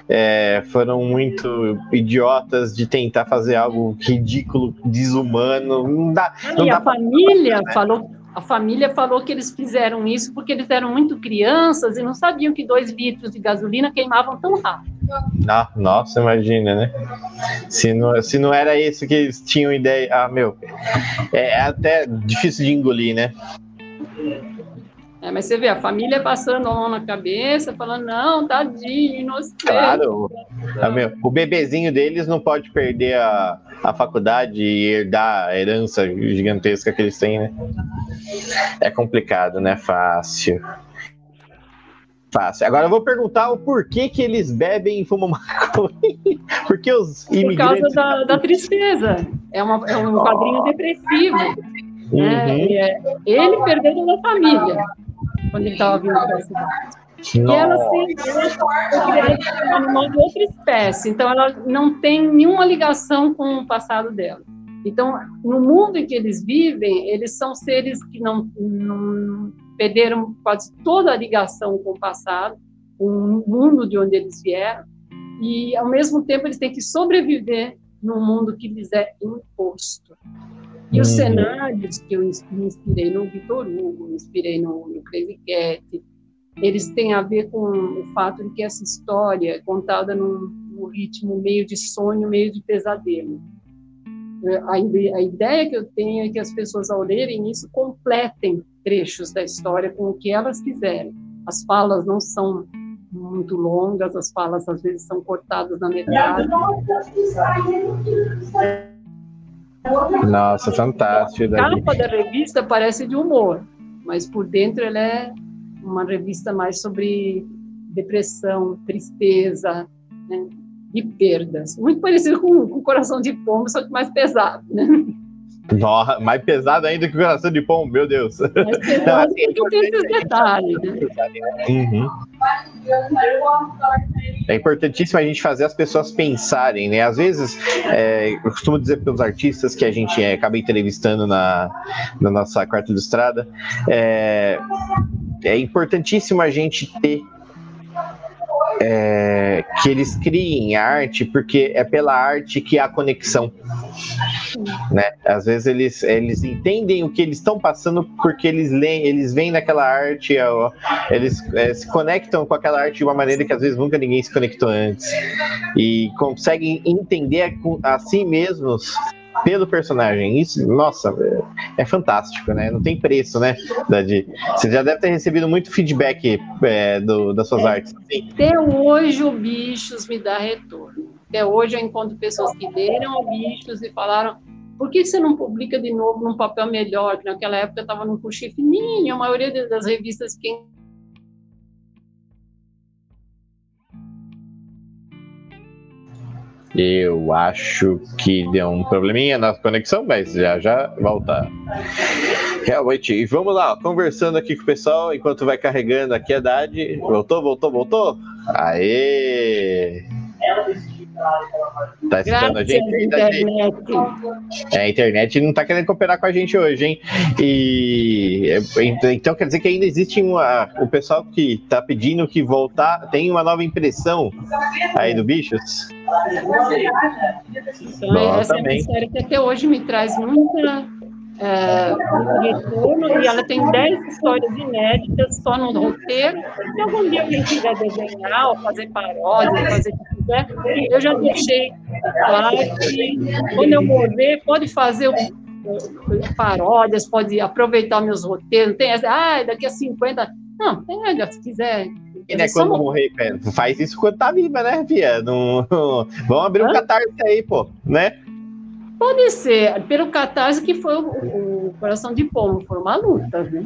é, foram muito idiotas de tentar fazer algo ridículo, desumano. Não dá, não e a família pra... falou a família falou que eles fizeram isso porque eles eram muito crianças e não sabiam que dois litros de gasolina queimavam tão rápido. Ah, nossa, imagina, né? Se não, se não era isso que eles tinham ideia. Ah, meu. É até difícil de engolir, né? É, mas você vê a família passando a mão na cabeça, falando, não, tadinho, inocente. Claro. Ah, meu, o bebezinho deles não pode perder a, a faculdade e herdar a herança gigantesca que eles têm, né? É complicado, né? Fácil. Fácil. Agora eu vou perguntar o porquê que eles bebem e fumam maconha. Porque os imigrantes... Por causa da, da tristeza. É, uma, é um quadrinho depressivo. Uhum. É, ele perdeu toda a família quando ele estava vindo para a cidade. E ela sempre animal de outra espécie, então ela não tem nenhuma ligação com o passado dela. Então, no mundo em que eles vivem, eles são seres que não, não perderam quase toda a ligação com o passado, com o mundo de onde eles vieram, e ao mesmo tempo eles têm que sobreviver num mundo que lhes é imposto. E os uhum. cenários que eu me inspirei no Vitor Hugo, me inspirei no, no Crazy Cat, eles têm a ver com o fato de que essa história é contada num, num ritmo meio de sonho, meio de pesadelo. A, a ideia que eu tenho é que as pessoas, ao lerem isso, completem trechos da história com o que elas quiserem. As falas não são muito longas, as falas às vezes são cortadas na metade. Nossa, fantástico. A capa da revista parece de humor, mas por dentro ela é uma revista mais sobre depressão, tristeza né, e perdas. Muito parecido com, com Coração de Pombo, só que mais pesado. Né? Nossa, mais pesado ainda que o coração de pombo, meu Deus. Mais pesado Não, assim, é tem esses detalhes. Né? Uhum. É importantíssimo a gente fazer as pessoas pensarem, né? Às vezes, é, eu costumo dizer para os artistas que a gente é, acaba entrevistando na, na nossa quarta ilustrada, é, é importantíssimo a gente ter é, que eles criem arte, porque é pela arte que há conexão. Né? Às vezes eles, eles entendem o que eles estão passando porque eles leem, eles veem naquela arte, eles é, se conectam com aquela arte de uma maneira que às vezes nunca ninguém se conectou antes. E conseguem entender a, a si mesmos pelo personagem. Isso, nossa, é, fantástico, né? Não tem preço, né? Dadi? Você já deve ter recebido muito feedback é, do, das suas é, artes. Sim. Até hoje o Bichos me dá retorno. Até hoje eu encontro pessoas que leram o Bichos e falaram por que você não publica de novo num papel melhor? Que naquela época eu estava num puxê fininho, a maioria das revistas quem Eu acho que deu um probleminha na conexão, mas já já volta. Realmente, e vamos lá, conversando aqui com o pessoal enquanto vai carregando aqui a Dade. Voltou, voltou, voltou? Aê! Tá escutando a gente? Internet. É, a internet não tá querendo cooperar com a gente hoje, hein? E então quer dizer que ainda existe uma, o pessoal que tá pedindo que voltar, tem uma nova impressão aí do Bichos? Então, essa também. é uma série que até hoje me traz muita é, retorno e ela tem 10 histórias inéditas só no roteiro. Se algum dia alguém quiser desenhar ou fazer paródia, fazer quiser, eu já deixei claro que quando eu morrer, pode fazer paródias, pode aproveitar meus roteiros. Tem essa, ah, daqui a 50. Não, pega, se quiser. E né, quando morrer, faz isso quando tá viva, né, Fia? Não, vamos abrir um catarse aí, pô, né? Pode ser, pelo catarse que foi o, o Coração de Pombo, foi uma luta, né?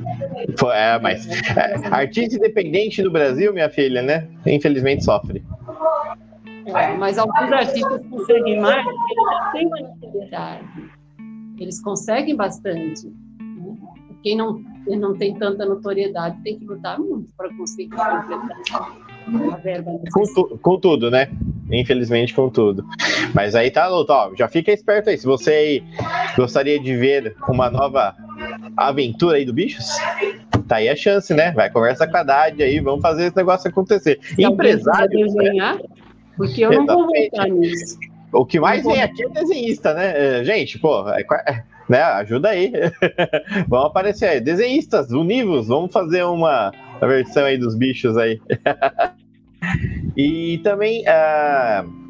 É, mas é, artista independente no Brasil, minha filha, né? Infelizmente sofre. É, mas alguns artistas conseguem mais, eles já têm uma notoriedade. Eles conseguem bastante. Né? Quem não, quem não tem tanta notoriedade tem que lutar muito para conseguir completar a verba. Com, tu, com tudo, né? infelizmente, com tudo. Mas aí tá, Luto, ó, já fica esperto aí. Se você gostaria de ver uma nova aventura aí do Bichos, tá aí a chance, né? Vai conversa com a Haddad aí, vamos fazer esse negócio acontecer. Se Empresário. Desenhar, porque eu não vou voltar nisso. O que mais vem aqui é desenhista, né? É, gente, pô, é, é, né? Ajuda aí. vamos aparecer aí. Desenhistas, univos, vamos fazer uma versão aí dos bichos aí. e também. Uh,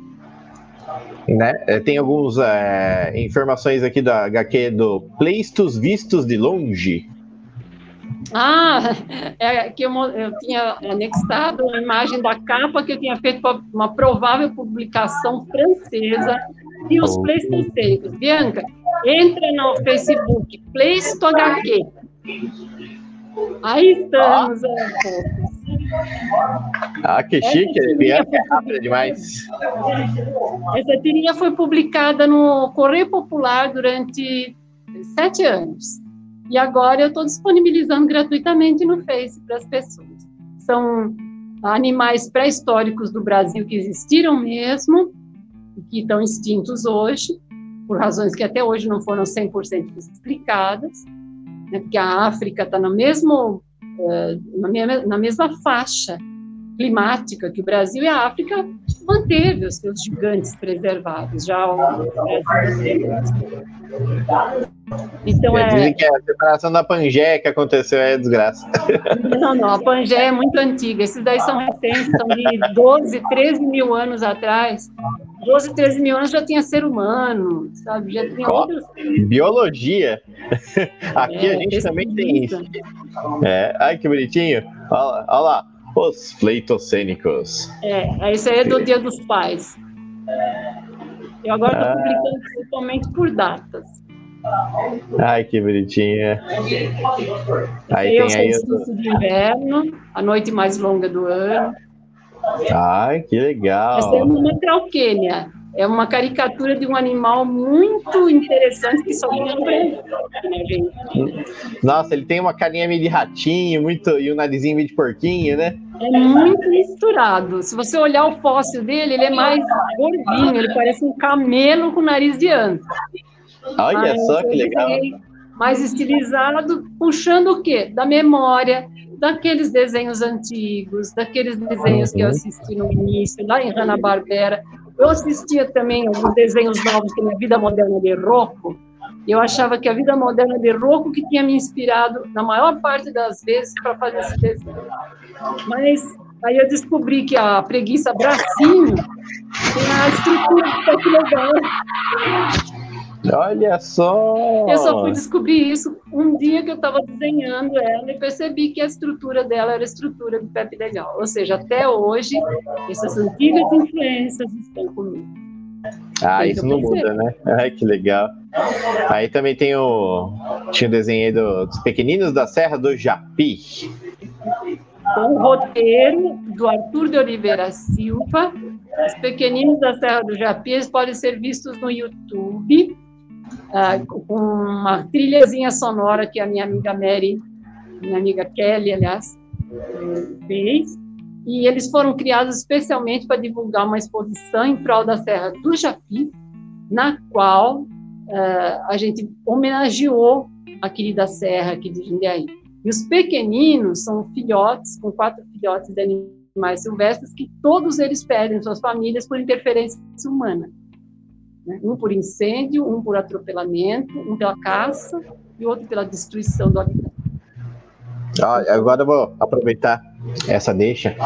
né? Tem algumas uh, informações aqui da HQ do Pleistos Vistos de Longe. Ah, é que eu, eu tinha anexado a imagem da capa que eu tinha feito para uma provável publicação francesa e os oh. pleistocênicos. Bianca, entra no Facebook, Pleisto HQ. Aí estamos, ah. ah, que chique, Bianca é rápida demais. Essa tirinha foi publicada no Correio Popular durante sete anos. E agora eu estou disponibilizando gratuitamente no Face para as pessoas. São animais pré-históricos do Brasil que existiram mesmo, que estão extintos hoje, por razões que até hoje não foram 100% explicadas, né, porque a África está mesmo, uh, na, mesma, na mesma faixa climática que o Brasil e a África manteve os seus gigantes preservados. Já o Brasil então é... Dizem que a separação da Pangeia que aconteceu é desgraça. Não, não, a Pangeia é muito antiga. Esses daí são recentes, são de 12, 13 mil anos atrás. 12, 13 mil anos já tinha ser humano, sabe? Já tinha outros. Biologia. Aqui é, a gente também tem isso. É, ai que bonitinho. Olha, olha lá, os pleitocênicos. É, isso aí é do Dia dos Pais. Eu agora estou ah. publicando principalmente por datas. Ai, que bonitinha. Aí tem aí o de inverno, a noite mais longa do ano. Ai, que legal. Essa é uma trauquênia. É uma caricatura de um animal muito interessante que só tem no Brasil. Né, Nossa, ele tem uma carinha meio de ratinho muito, e um narizinho meio de porquinho, né? É muito misturado. Se você olhar o fóssil dele, ele é mais gordinho, ele parece um camelo com nariz de anta. Olha Mas só que legal. Mais estilizado, puxando o quê? Da memória, daqueles desenhos antigos, daqueles desenhos uhum. que eu assisti no início, lá em Hanna-Barbera. Eu assistia também alguns desenhos novos, como A Vida Moderna de Rocco. Eu achava que a Vida Moderna de Rocco que tinha me inspirado, na maior parte das vezes, para fazer esse desenho. Mas aí eu descobri que a preguiça bracinho tem a estrutura que legal. Olha só! Eu só fui descobrir isso um dia que eu estava desenhando ela e percebi que a estrutura dela era a estrutura do Pepe Legal. Ou seja, até hoje, essas antigas influências estão comigo. Ah, isso não muda, né? Ai, que legal. Aí também tem o. Tinha o desenho do, dos pequeninos da Serra do Japi. Com o roteiro do Arthur de Oliveira Silva. Os pequeninos da Serra do Japi eles podem ser vistos no YouTube uh, com uma trilhazinha sonora que a minha amiga Mary, minha amiga Kelly, aliás, fez. E eles foram criados especialmente para divulgar uma exposição em prol da Serra do Japi, na qual uh, a gente homenageou a querida serra aqui de Jundiaí. E os pequeninos são filhotes, com quatro filhotes de animais silvestres, que todos eles perdem suas famílias por interferência humana. Né? Um por incêndio, um por atropelamento, um pela caça e outro pela destruição do habitat. Ah, agora eu vou aproveitar essa deixa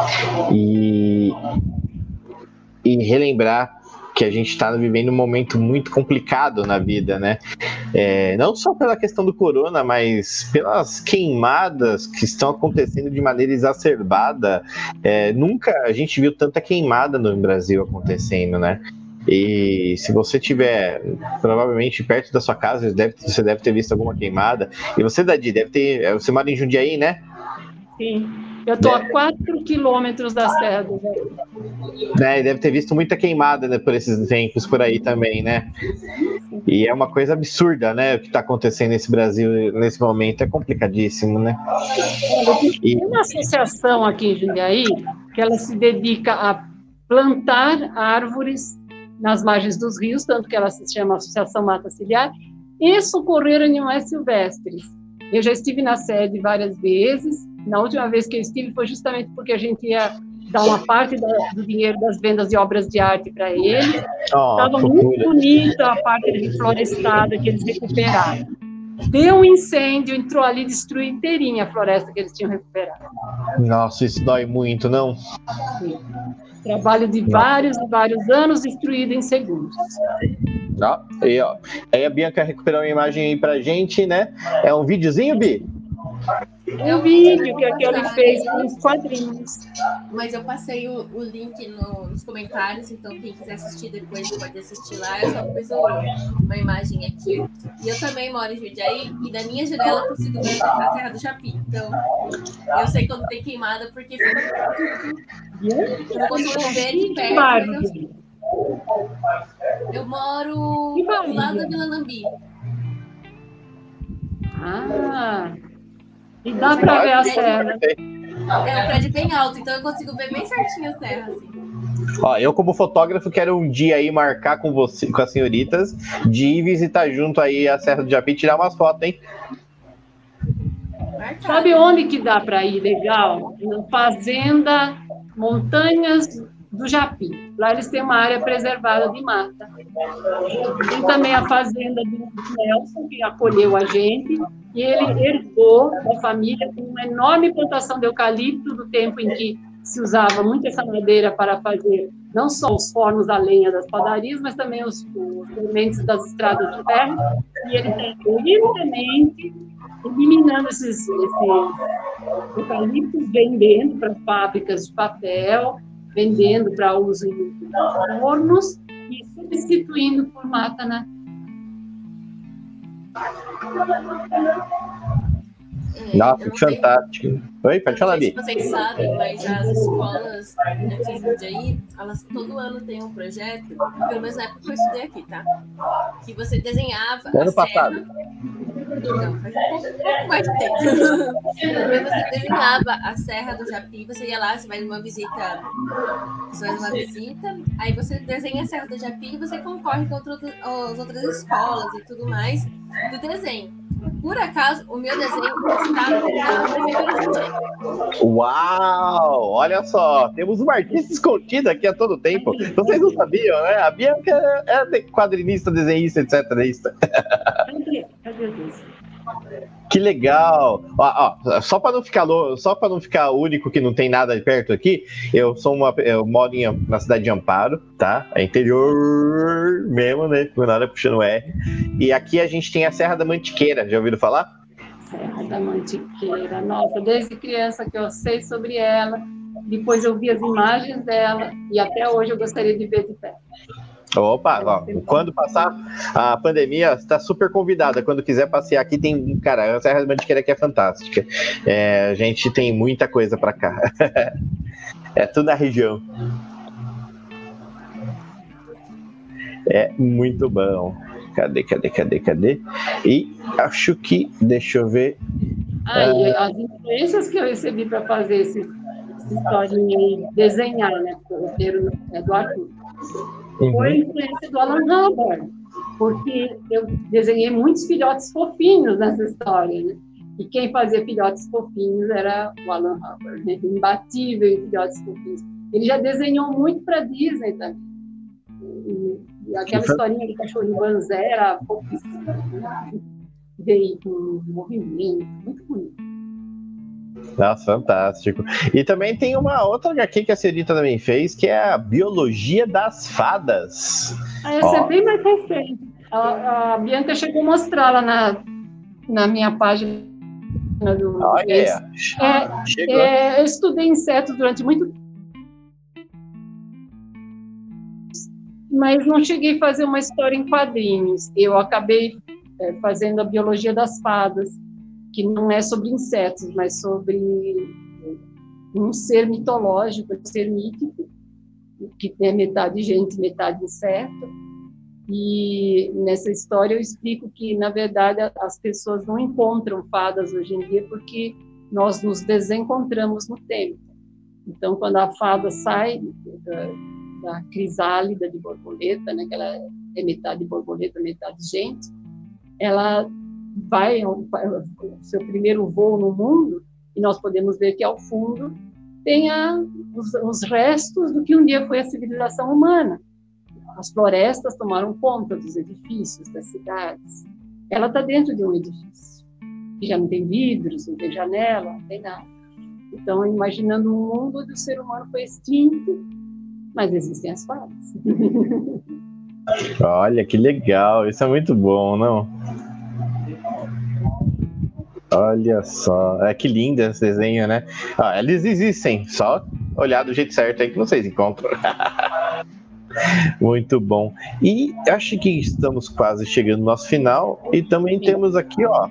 e, e relembrar que a gente está vivendo um momento muito complicado na vida, né? É, não só pela questão do corona, mas pelas queimadas que estão acontecendo de maneira exacerbada. É, nunca a gente viu tanta queimada no Brasil acontecendo, né? E se você tiver provavelmente perto da sua casa, deve, você deve ter visto alguma queimada. E você, Dadi, deve ter. Você mora em Jundiaí, né? Sim. Eu estou a 4 quilômetros da Serra do É, deve ter visto muita queimada né, por esses tempos por aí também, né? E é uma coisa absurda, né? O que está acontecendo nesse Brasil nesse momento é complicadíssimo, né? Tem uma associação aqui em Jundiaí que ela se dedica a plantar árvores nas margens dos rios, tanto que ela se chama Associação Mata Ciliar, e socorrer animais silvestres. Eu já estive na sede várias vezes. Na última vez que eu estive foi justamente porque a gente ia dar uma parte do dinheiro das vendas de obras de arte para eles. Estava oh, muito bonita a parte reflorestada que eles recuperaram. Deu um incêndio, entrou ali e destruiu inteirinha a floresta que eles tinham recuperado. Nossa, isso dói muito, não? Sim. Trabalho de vários e vários anos destruído em segundos. Ó, e, ó, aí a Bianca recuperou uma imagem aí pra gente, né? É um videozinho, Bi? É um vídeo que aquele fez com os quadrinhos. Mas eu passei o, o link no, nos comentários, então quem quiser assistir depois pode assistir lá. Eu só pus uma imagem aqui. E eu também moro em Jundiaí, e da minha janela eu consigo ver a Serra do Japim. Então, eu sei quando tem queimada, porque fica tudo. Eu consigo ver de perto. Eu moro do lado da Vila Lambi. Ah, e dá para ver a serra. É um prédio bem alto, então eu consigo ver bem certinho a serra. Assim. Ó, eu como fotógrafo quero um dia aí marcar com você, com as senhoritas, de ir visitar junto aí a Serra do Japi e tirar umas fotos, hein? Sabe onde que dá para ir legal? Fazenda Montanhas do Japi. Lá eles têm uma área preservada de mata. Tem também a fazenda do Nelson, que acolheu a gente, e ele herdou da família uma enorme plantação de eucalipto do tempo em que se usava muito essa madeira para fazer não só os fornos a lenha das padarias, mas também os, os elementos das estradas de ferro. E ele está livremente eliminando esses, esses eucaliptos, vendendo para fábricas de papel, vendendo para uso em fornos e substituindo por mata Nossa, que fantástico. Oi, pode falar, Bi. Vocês sabem, mas as escolas aqui de aí, elas todo ano têm um projeto, pelo menos na época que eu estudei aqui, tá? Que você desenhava. Ano passado. Não, faz um pouco mais de tempo. você desenhava a Serra do Japi, você ia lá, você vai numa visita. Você faz uma visita, aí você desenha a Serra do Japi e você concorre com outro, as outras escolas e tudo mais do desenho. Por acaso, o meu desenho está na prefeitura de Uau! Olha só, temos uma artista escondida aqui a todo tempo. Vocês não sabiam, né? A Bianca é quadrinista, desenhista, etc. Que legal! Ó, ó, só para não ficar só para não ficar único que não tem nada perto aqui, eu sou uma eu moro em, na cidade de Amparo, tá? É interior mesmo, né? Por nada puxando R. E aqui a gente tem a Serra da Mantiqueira, já ouviram falar? Serra da Mantiqueira, nossa, desde criança que eu sei sobre ela, depois eu vi as imagens dela e até hoje eu gostaria de ver de perto. Opa, ó, quando passar a pandemia, está super convidada. Quando quiser passear aqui, tem. Cara, a Serra da Mantiqueira aqui é fantástica. É, a gente tem muita coisa para cá. é tudo na região. É muito bom. Cadê, cadê, cadê, cadê? E acho que. Deixa eu ver. Ah, é... as influências que eu recebi para fazer esse, essa historinha aí, desenhar, né? O roteiro é do Arthur uhum. foi a influência do Alan Hubbard, porque eu desenhei muitos filhotes fofinhos nessa história, né? E quem fazia filhotes fofinhos era o Alan Hubbard, né? imbatível em filhotes fofinhos. Ele já desenhou muito para Disney também. E, e aquela historinha do cachorrinho Banzera, fofíssima, né? veio com movimento, muito bonito. Nossa, fantástico. E também tem uma outra HQ que a Cerita também fez, que é a Biologia das Fadas. Ah, essa é bem mais recente. A, a, Bianca chegou a mostrar lá na, na minha página do. Olha, é, é, eu estudei insetos durante muito Mas não cheguei a fazer uma história em quadrinhos. Eu acabei é, fazendo a biologia das fadas que não é sobre insetos, mas sobre um ser mitológico, um ser mítico, que é metade gente, metade inseto. E nessa história eu explico que, na verdade, as pessoas não encontram fadas hoje em dia porque nós nos desencontramos no tempo. Então, quando a fada sai da crisálida de borboleta, né, que ela é metade borboleta, metade gente, ela vai ao seu primeiro voo no mundo e nós podemos ver que ao fundo tem a, os, os restos do que um dia foi a civilização humana. As florestas tomaram conta dos edifícios, das cidades. Ela está dentro de um edifício, que já não tem vidros, não tem janela, não tem nada. Então, imaginando um mundo onde o ser humano foi extinto, mas existem as fadas. Olha, que legal. Isso é muito bom, não? Olha só. É que lindo esse desenho, né? Ah, eles existem. Só olhar do jeito certo aí que vocês encontram. Muito bom. E acho que estamos quase chegando no nosso final. E também temos aqui, ó,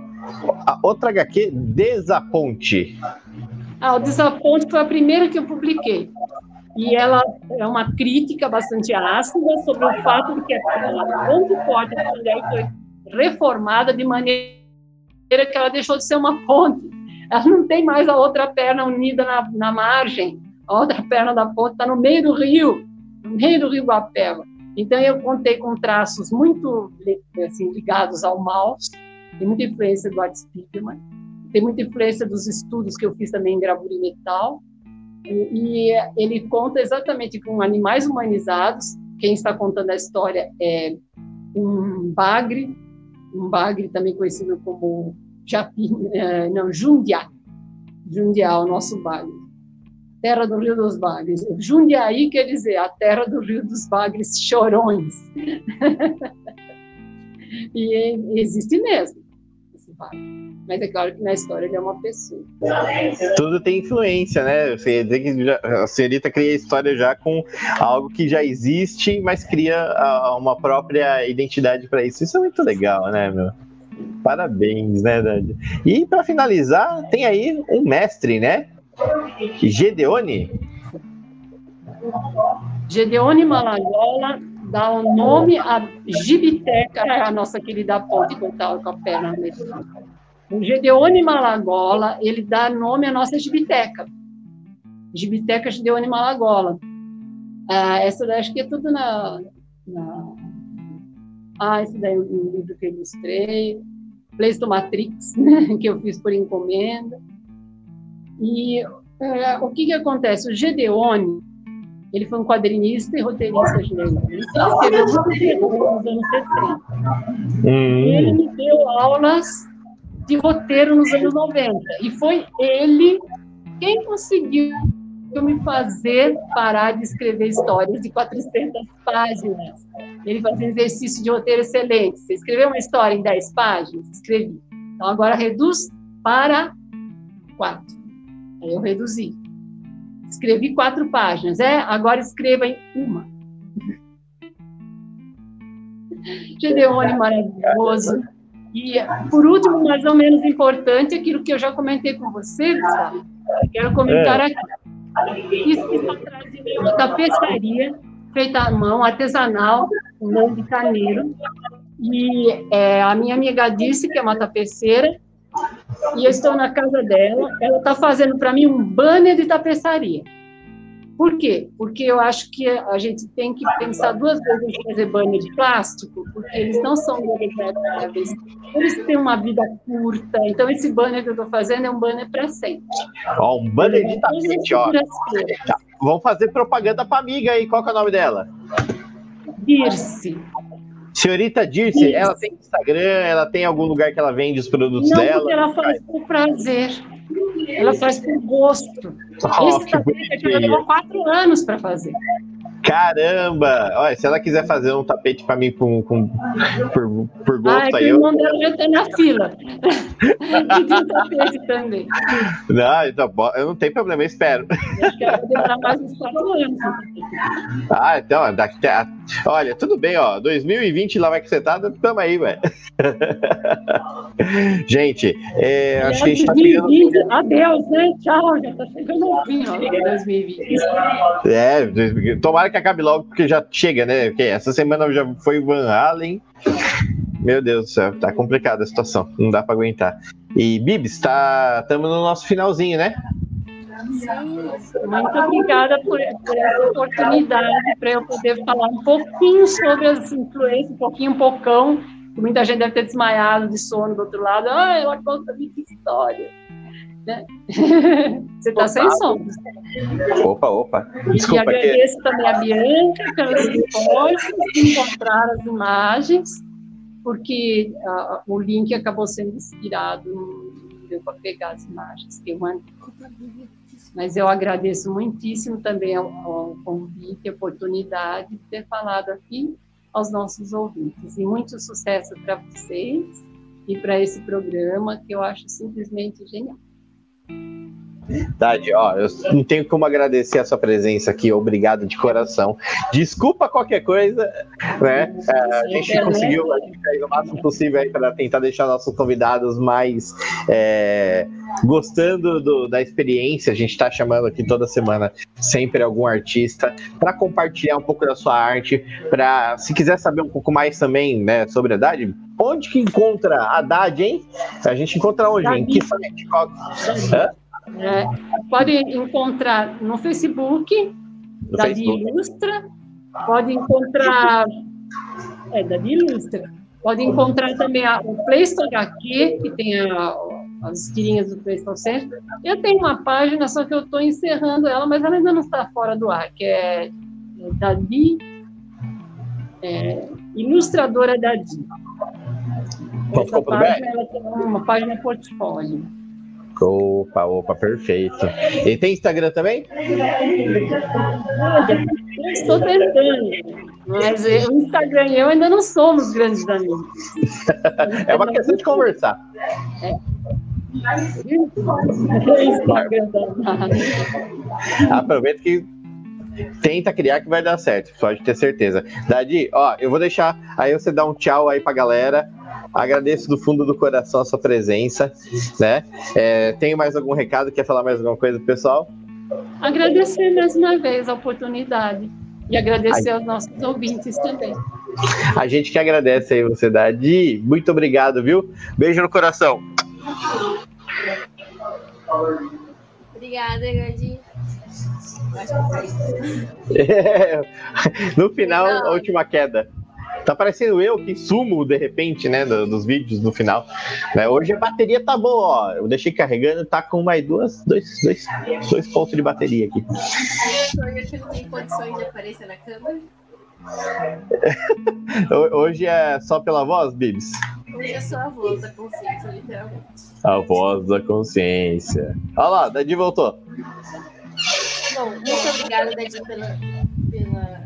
a outra HQ, Desaponte. Ah, o Desaponte foi a primeira que eu publiquei. E ela é uma crítica bastante ácida sobre o fato de que a ponte forte da mulher foi reformada de maneira que ela deixou de ser uma ponte. Ela não tem mais a outra perna unida na, na margem. A outra perna da ponte está no meio do rio no meio do rio Guapeva. Então, eu contei com traços muito assim, ligados ao mouse, tem muita influência do Art Spiegelman, tem muita influência dos estudos que eu fiz também em gravura e metal, e, ele conta exatamente com animais humanizados, quem está contando a história é um bagre, um bagre também conhecido como Japim, eh, não, Jundiá, Jundiá, o nosso bagre terra do Rio dos Bagres. Jundiaí quer dizer a terra do Rio dos Bagres chorões. e existe mesmo Mas é claro que na história ele é uma pessoa. Tudo tem influência, né? Você dizer que já, a senhorita cria a história já com algo que já existe, mas cria uma própria identidade para isso. Isso é muito legal, né, meu? Parabéns, né, Dani? E para finalizar, tem aí um mestre, né? Gedeone? Gedeone Malagola dá o nome à Gibiteca, a nossa querida ponte que estava com a perna O Gedeone Malagola, ele dá nome à nossa Gibiteca. Gibiteca Gedeone Malagola. Ah, essa daí acho que é tudo na, na... Ah, esse daí é um livro que eu ilustrei. Pleistomatrix, né, que eu fiz por encomenda. E é, o que, que acontece? O Gedeone, ele foi um quadrinista e roteirista chileno. Ele escreveu muito terror nos anos 70. Hum. Ele me deu aulas de roteiro nos anos 90. E foi ele quem conseguiu me fazer parar de escrever histórias de 400 páginas. Ele fazia um exercício de roteiro excelente. Você escreveu uma história em 10 páginas? Escrevi. Então agora reduz para 4. Aí eu reduzi. Escrevi quatro páginas. É, agora escreva em uma. Gedeone maravilhoso. E, por último, mais ou menos importante, aquilo que eu já comentei com você, Gustavo. Quero comentar é. aqui. Isso que está trazendo é uma tapeçaria feita à mão, artesanal, com mão de caneiro. E é, a minha amiga disse que é uma tapeceira, e eu estou na casa dela, ela está fazendo para mim um banner de tapeçaria. Por quê? Porque eu acho que a gente tem que pensar duas vezes em fazer banner de plástico, porque eles não são degradáveis, eles têm uma vida curta. Então, esse banner que eu estou fazendo é um banner para sempre. Ó, um banner de tapete, ó. Vamos fazer propaganda para amiga aí. Qual é o nome dela? Dirce. Senhorita Dirce, Isso. ela tem Instagram, ela tem algum lugar que ela vende os produtos Não, dela? Não, ela faz por prazer. Ela faz por gosto. Oh, Esse tapete ela levou quatro anos para fazer. Caramba! Olha, se ela quiser fazer um tapete para mim com, com, por, por gosto, ah, aí eu. O irmão dela já tá na fila. tem tapete também. Não, então, eu não tenho problema, eu espero. acho que ela vai demorar mais uns quatro anos. Ah, então, daqui olha, tudo bem, ó. 2020 lá vai que você tá, tamo aí, velho. Gente, é, acho que a gente tá chegando. Adeus, né? Tchau, já tá chegando o fim, ó, 2020. É, tomara que acabe logo, porque já chega, né? Porque essa semana já foi Van Halen. Meu Deus do céu, tá complicada a situação, não dá para aguentar. E Bibs, tá, estamos no nosso finalzinho, né? Muito obrigada por, por essa oportunidade para eu poder falar um pouquinho sobre as influências, um pouquinho, um pocão. Muita gente deve ter desmaiado de sono do outro lado. Ah, ela conta muita história. Né? Você está sem som. Opa, opa. Desculpa e agradeço que... também a Bianca pelos esforços de encontrar as imagens, porque uh, o link acabou sendo inspirado, não deu para pegar as imagens que eu mandei. Mas eu agradeço muitíssimo também ao, ao convite, a oportunidade de ter falado aqui aos nossos ouvintes. E muito sucesso para vocês e para esse programa, que eu acho simplesmente genial. Thank you. Verdade, ó, eu não tenho como agradecer a sua presença aqui, obrigado de coração. Desculpa qualquer coisa, né? É, a gente conseguiu a gente o máximo possível aí para tentar deixar nossos convidados mais é, gostando do, da experiência. A gente está chamando aqui toda semana sempre algum artista para compartilhar um pouco da sua arte, para se quiser saber um pouco mais também, né, sobre a Haddad, onde que encontra a Haddad, hein? A gente encontra onde? Em que site? Qual... Hã? É, pode encontrar no Facebook, no da Facebook. Ilustra, pode encontrar. É, da Ilustra. Pode encontrar também a, o Play Store HQ, que tem a, as tirinhas do Play Store Center. Eu tenho uma página, só que eu estou encerrando ela, mas ela ainda não está fora do ar, que é, é Dadi, é, Ilustradora Dadi. Essa página ela tem uma página portfólio. Opa, opa, perfeito. E tem Instagram também? Estou tentando. Mas o Instagram e eu ainda não somos grandes amigos. é uma questão de conversar. É. Aproveita que tenta criar que vai dar certo, pode ter certeza. Dadi, ó, eu vou deixar aí você dá um tchau aí pra galera. Agradeço do fundo do coração a sua presença, né? É, tem mais algum recado? Quer falar mais alguma coisa pro pessoal? Agradecer mais uma vez a oportunidade e agradecer aos nossos ouvintes também. A gente que agradece aí você, Dadi. Muito obrigado, viu? Beijo no coração. Obrigada, Gadi. É, no final, a última queda. Tá parecendo eu que sumo de repente, né, dos vídeos no final. Né, hoje a bateria tá boa, ó. Eu deixei carregando, tá com mais duas, dois, dois, dois pontos de bateria aqui. Não. Hoje é só pela voz, Bibs? Hoje é só a voz da consciência, literalmente. A voz da consciência. Olha lá, Dadi voltou. Bom, muito obrigada, Dadi, pela, pela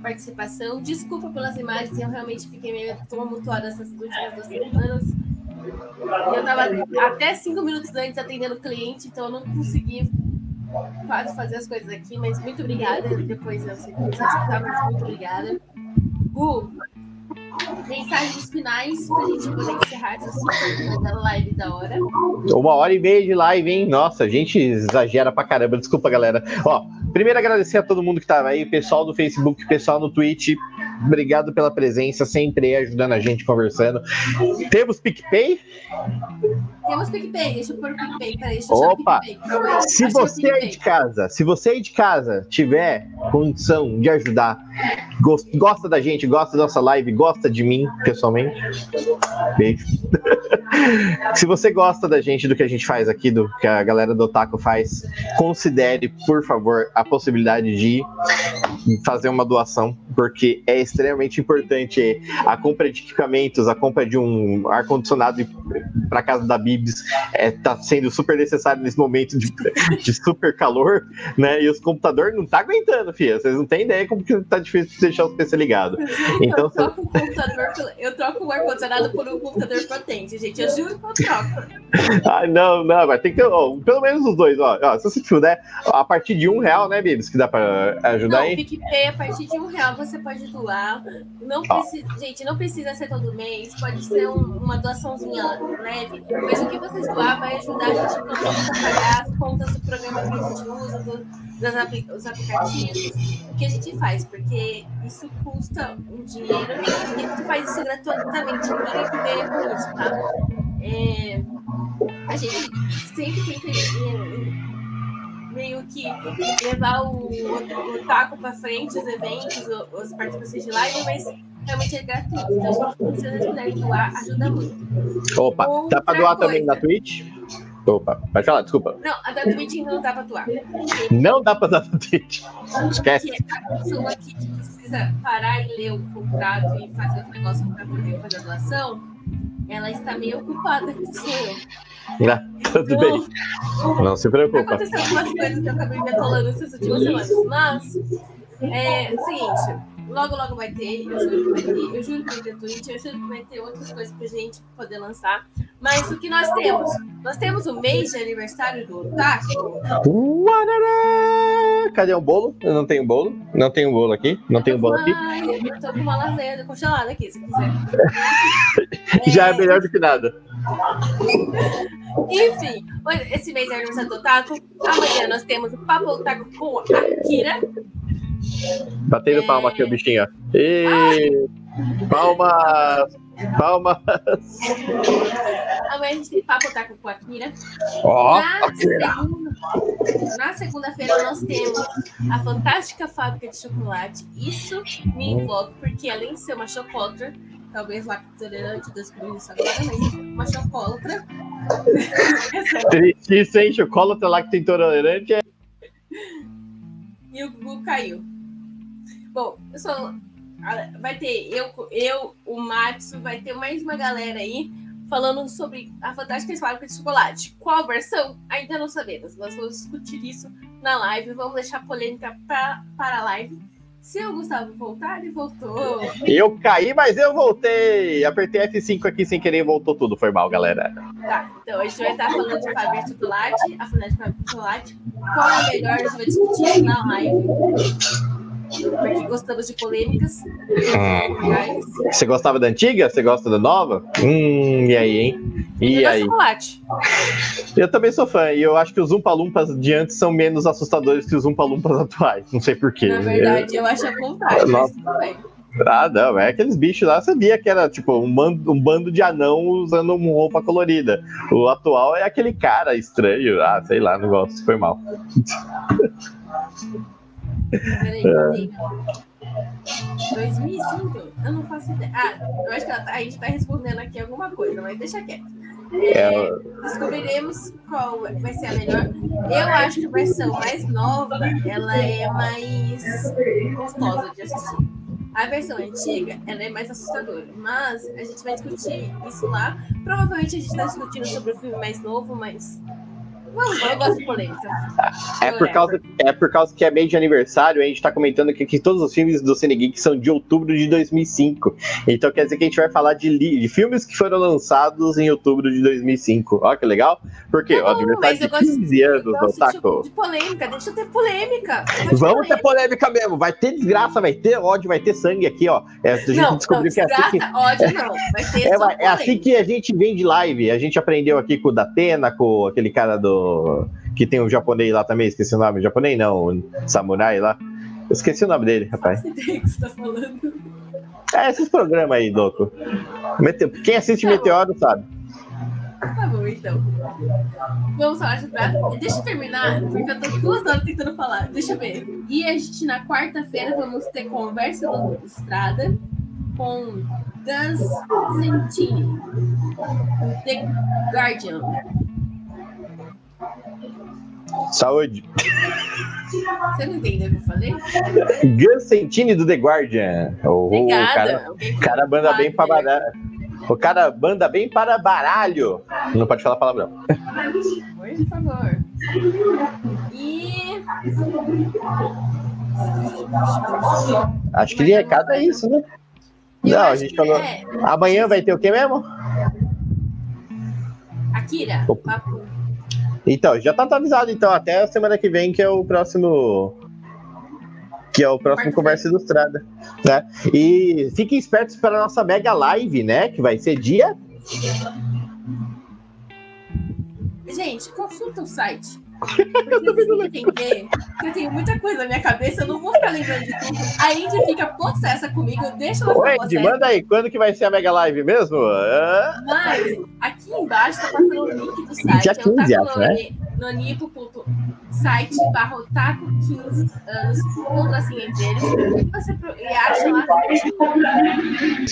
participação. Desculpa pelas imagens, eu realmente fiquei meio tumultuada essas últimas duas semanas. Eu estava até cinco minutos antes atendendo cliente, então eu não consegui quase fazer as coisas aqui, mas muito obrigada. Depois eu sei que você muito obrigada. Gu, mensagens finais para a gente poder encerrar essa super live da hora. Uma hora e meia de live, hein? Nossa, a gente exagera pra caramba. Desculpa, galera. Ó, primeiro agradecer a todo mundo que tava aí, pessoal do Facebook, pessoal no Twitch. Obrigado pela presença, sempre ajudando a gente conversando. Temos PicPay? Temos PicPay, deixa eu pôr o PicPay. Peraí, deixa eu Opa! PicPay. Se você aí de casa, se você aí de casa tiver condição de ajudar, gosta da gente, gosta da nossa live, gosta de mim, pessoalmente, beijo. se você gosta da gente, do que a gente faz aqui, do que a galera do Otaku faz, considere, por favor, a possibilidade de fazer uma doação, porque é extremamente importante a compra de equipamentos, a compra de um ar-condicionado para casa da Bibs está é, sendo super necessário nesse momento de, de super calor, né? E os computadores não tá aguentando, filha. Vocês não têm ideia como que tá deixar o PC ligado. Então, eu troco, o computador, eu troco o ar-condicionado por um computador potente, gente. Eu juro que eu troco. Ah, não, não, mas tem que ter ó, pelo menos os dois, ó. ó. Se você puder, a partir de um real, né, Bibs, que dá para ajudar não, aí? PicPay, a partir de um real você pode doar. Não precisa, gente, não precisa ser todo mês, pode ser um, uma doaçãozinha leve, mas o que vocês doar vai ajudar a gente a pagar as contas do programa que a gente usa, do, das os aplicativos, o que a gente faz, porque isso custa um dinheiro e a gente faz isso gratuitamente, ninguém que ganha com isso, tá? É, a gente sempre tenta meio que levar o, o, o taco para frente, os eventos, os participações de live, mas realmente é gratuito. Então, se vocês puderem doar, ajuda muito. Opa, Outra dá para doar coisa. também na Twitch? Opa, pode falar, desculpa. Não, a da Twitch não dá pra doar. Não dá pra dar na Twitch. Esquece. Porque a pessoa que precisa parar e ler o contrato e fazer o negócio pra poder fazer a doação, ela está meio ocupada com isso. Não, tudo então, bem. Não se preocupa. Aconteceu algumas coisas que eu acabei me atolando essas últimas semanas, mas é o seguinte Logo, logo vai ter, eu juro que vai ter, eu juro que vai ter Twitch, eu juro que vai ter outras coisas pra gente poder lançar. Mas o que nós temos? Nós temos o mês de aniversário do Otaku. Cadê o bolo? Eu não tenho bolo. Não tenho bolo aqui. Não tenho bolo aqui. Eu tô com uma lasanha congelada aqui, se quiser. Já é melhor do que nada. Enfim, esse mês é aniversário do Otaku. Amanhã nós temos o Papo Otaku com a Kira. Batendo é... palma aqui o bichinho. E... Palmas! Palmas! Amanhã a gente tem papo tá com a Akira. Ó, na segunda-feira nós temos a fantástica fábrica de chocolate. Isso me envolve, porque além de ser uma chocolatra, talvez lactolerante descobri isso agora, mas uma chocolatra. Triste isso, hein? Chocolatra lactointolerante é. E o Gugu caiu. Bom, eu sou. Vai ter eu, eu, o Matsu, vai ter mais uma galera aí falando sobre a fantástica fábrica de chocolate. Qual versão? Ainda não sabemos. Nós vamos discutir isso na live. Vamos deixar polêmica pra, para a live. Se o Gustavo voltar, ele voltou. Eu caí, mas eu voltei. Apertei F5 aqui sem querer e voltou tudo. Foi mal, galera. Tá, então a gente vai estar falando de fábrica de chocolate, a de chocolate. Qual é a melhor? A gente vai discutir na live porque gostamos de polêmicas. Hum. Você gostava da antiga? Você gosta da nova? Hum, e aí, hein? E eu aí? Chocolate. Eu também sou fã, e eu acho que os Lumpas de antes são menos assustadores que os Lumpas atuais. Não sei porquê. Na verdade, eu, eu acho a contrário, mas tudo bem. Ah, não, é aqueles bichos lá, sabia que era tipo um bando, um bando de anão usando uma roupa colorida. O atual é aquele cara estranho, ah, sei lá, não gosto, foi mal. Peraí, peraí. 2005? Eu não faço ideia. Ah, eu acho que tá, a gente está respondendo aqui alguma coisa, mas deixa quieto. É, descobriremos qual vai ser a melhor. Eu acho que a versão mais nova ela é mais gostosa de assistir. A versão antiga ela é mais assustadora, mas a gente vai discutir isso lá. Provavelmente a gente está discutindo sobre o filme mais novo, mas eu gosto de polêmica. É por, causa, é por causa que é mês de aniversário, a gente tá comentando que, que todos os filmes do Cine Geek são de outubro de 2005. Então quer dizer que a gente vai falar de, de filmes que foram lançados em outubro de 2005. Olha que legal. Porque não, o aniversário de 15 anos do Taco. De polêmica, deixa eu ter polêmica. Vamos polêmica. ter polêmica mesmo. Vai ter desgraça, vai ter ódio, vai ter sangue aqui, ó. É, a gente não, descobriu não, que é assim que... ódio não. Vai ter é, é assim que a gente vem de live. A gente aprendeu aqui com o Datena, com aquele cara do que tem um japonês lá também, esqueci o nome. Japonês não, o samurai lá. Eu esqueci o nome dele, rapaz. Não sei o que você tá falando. É, esses programas aí, louco. Quem assiste tá Meteoro sabe. Tá bom, então. Vamos falar de prato. Deixa eu terminar, porque eu tô duas horas tentando falar. Deixa eu ver. E a gente, na quarta-feira, vamos ter conversa do Estrada com Gus Sentini, The Guardian. Saúde. Você não entendeu o que eu falei? Gus Sentini do The Guardian. Oh, o cara, cara banda bem para baralho. O cara banda bem para baralho. Não pode falar palavrão. Por favor. E. Acho que de recado é isso, né? Eu não, a gente falou. É... Amanhã vai ter o que mesmo? Akira. Papo. Então, já tá atualizado, então, até a semana que vem, que é o próximo. Que é o próximo Conversa Ilustrada. Né? E fiquem espertos para a nossa mega live, né? Que vai ser dia. Gente, consulta o site Porque entender que eu tenho muita coisa na minha cabeça, eu não vou ficar lembrando de tudo. A Indy fica possessa comigo, eu deixo ela Oi, Indy, manda aí, quando que vai ser a Mega Live mesmo? Mas, aqui embaixo tá passando o link do site. Dia 15, tá acho, né? nonipo.site barra otaku 15 anos, ponto assim entre eles. Você e acha lá.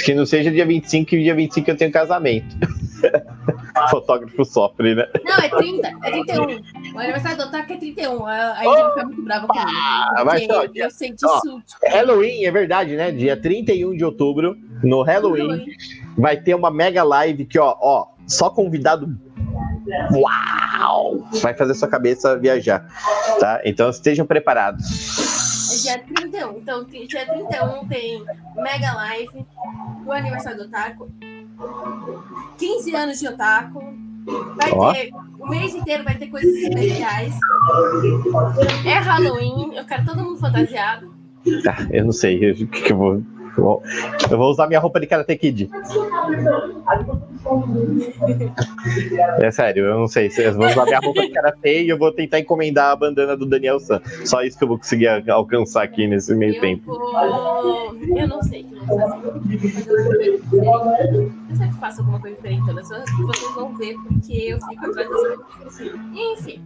Que não seja dia 25, que dia 25 eu tenho casamento. Fotógrafo sofre, né? Não, é 30, é 31. O aniversário do Otaku é 31. A gente vai ficar muito brava comigo. Ah, mas ó, eu senti ó, Halloween, é verdade, né? Dia 31 de outubro, no Halloween, Halloween, vai ter uma mega live que, ó, ó, só convidado Uau! Vai fazer sua cabeça viajar, tá? Então estejam preparados. É dia 31. Então, dia 31 tem Mega Live, o aniversário do Otaku, 15 anos de Otaku. Vai ter. O mês inteiro vai ter coisas especiais. É Halloween, eu quero todo mundo fantasiado. Tá, eu não sei o que, que eu vou eu vou usar minha roupa de Karate Kid. É sério, eu não sei. Eu vou usar minha roupa de Karate e eu vou tentar encomendar a bandana do Daniel San. Só isso que eu vou conseguir alcançar aqui nesse meio eu tempo. Vou... Eu não sei o que eu vou fazer. Eu sempre faço alguma coisa diferente, vocês vão ver porque eu fico atrás das Enfim.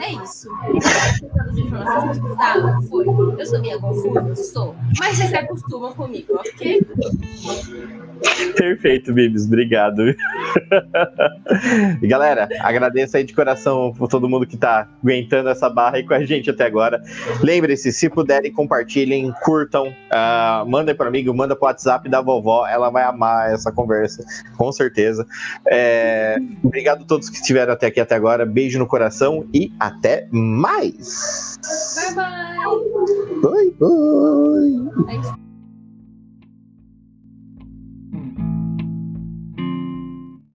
É isso. Todas as informações que precisavam foi. Eu sou meio confusa, sou. Mas se acostumam comigo, ok? Perfeito, Bibs, obrigado. e galera, agradeço aí de coração por todo mundo que tá aguentando essa barra aí com a gente até agora. Lembre-se, se puderem, compartilhem, curtam, uh, mandem para amigo, manda pro WhatsApp da vovó, ela vai amar essa conversa, com certeza. É, obrigado a todos que estiveram até aqui até agora, beijo no coração e até mais! Bye bye! Bye bye!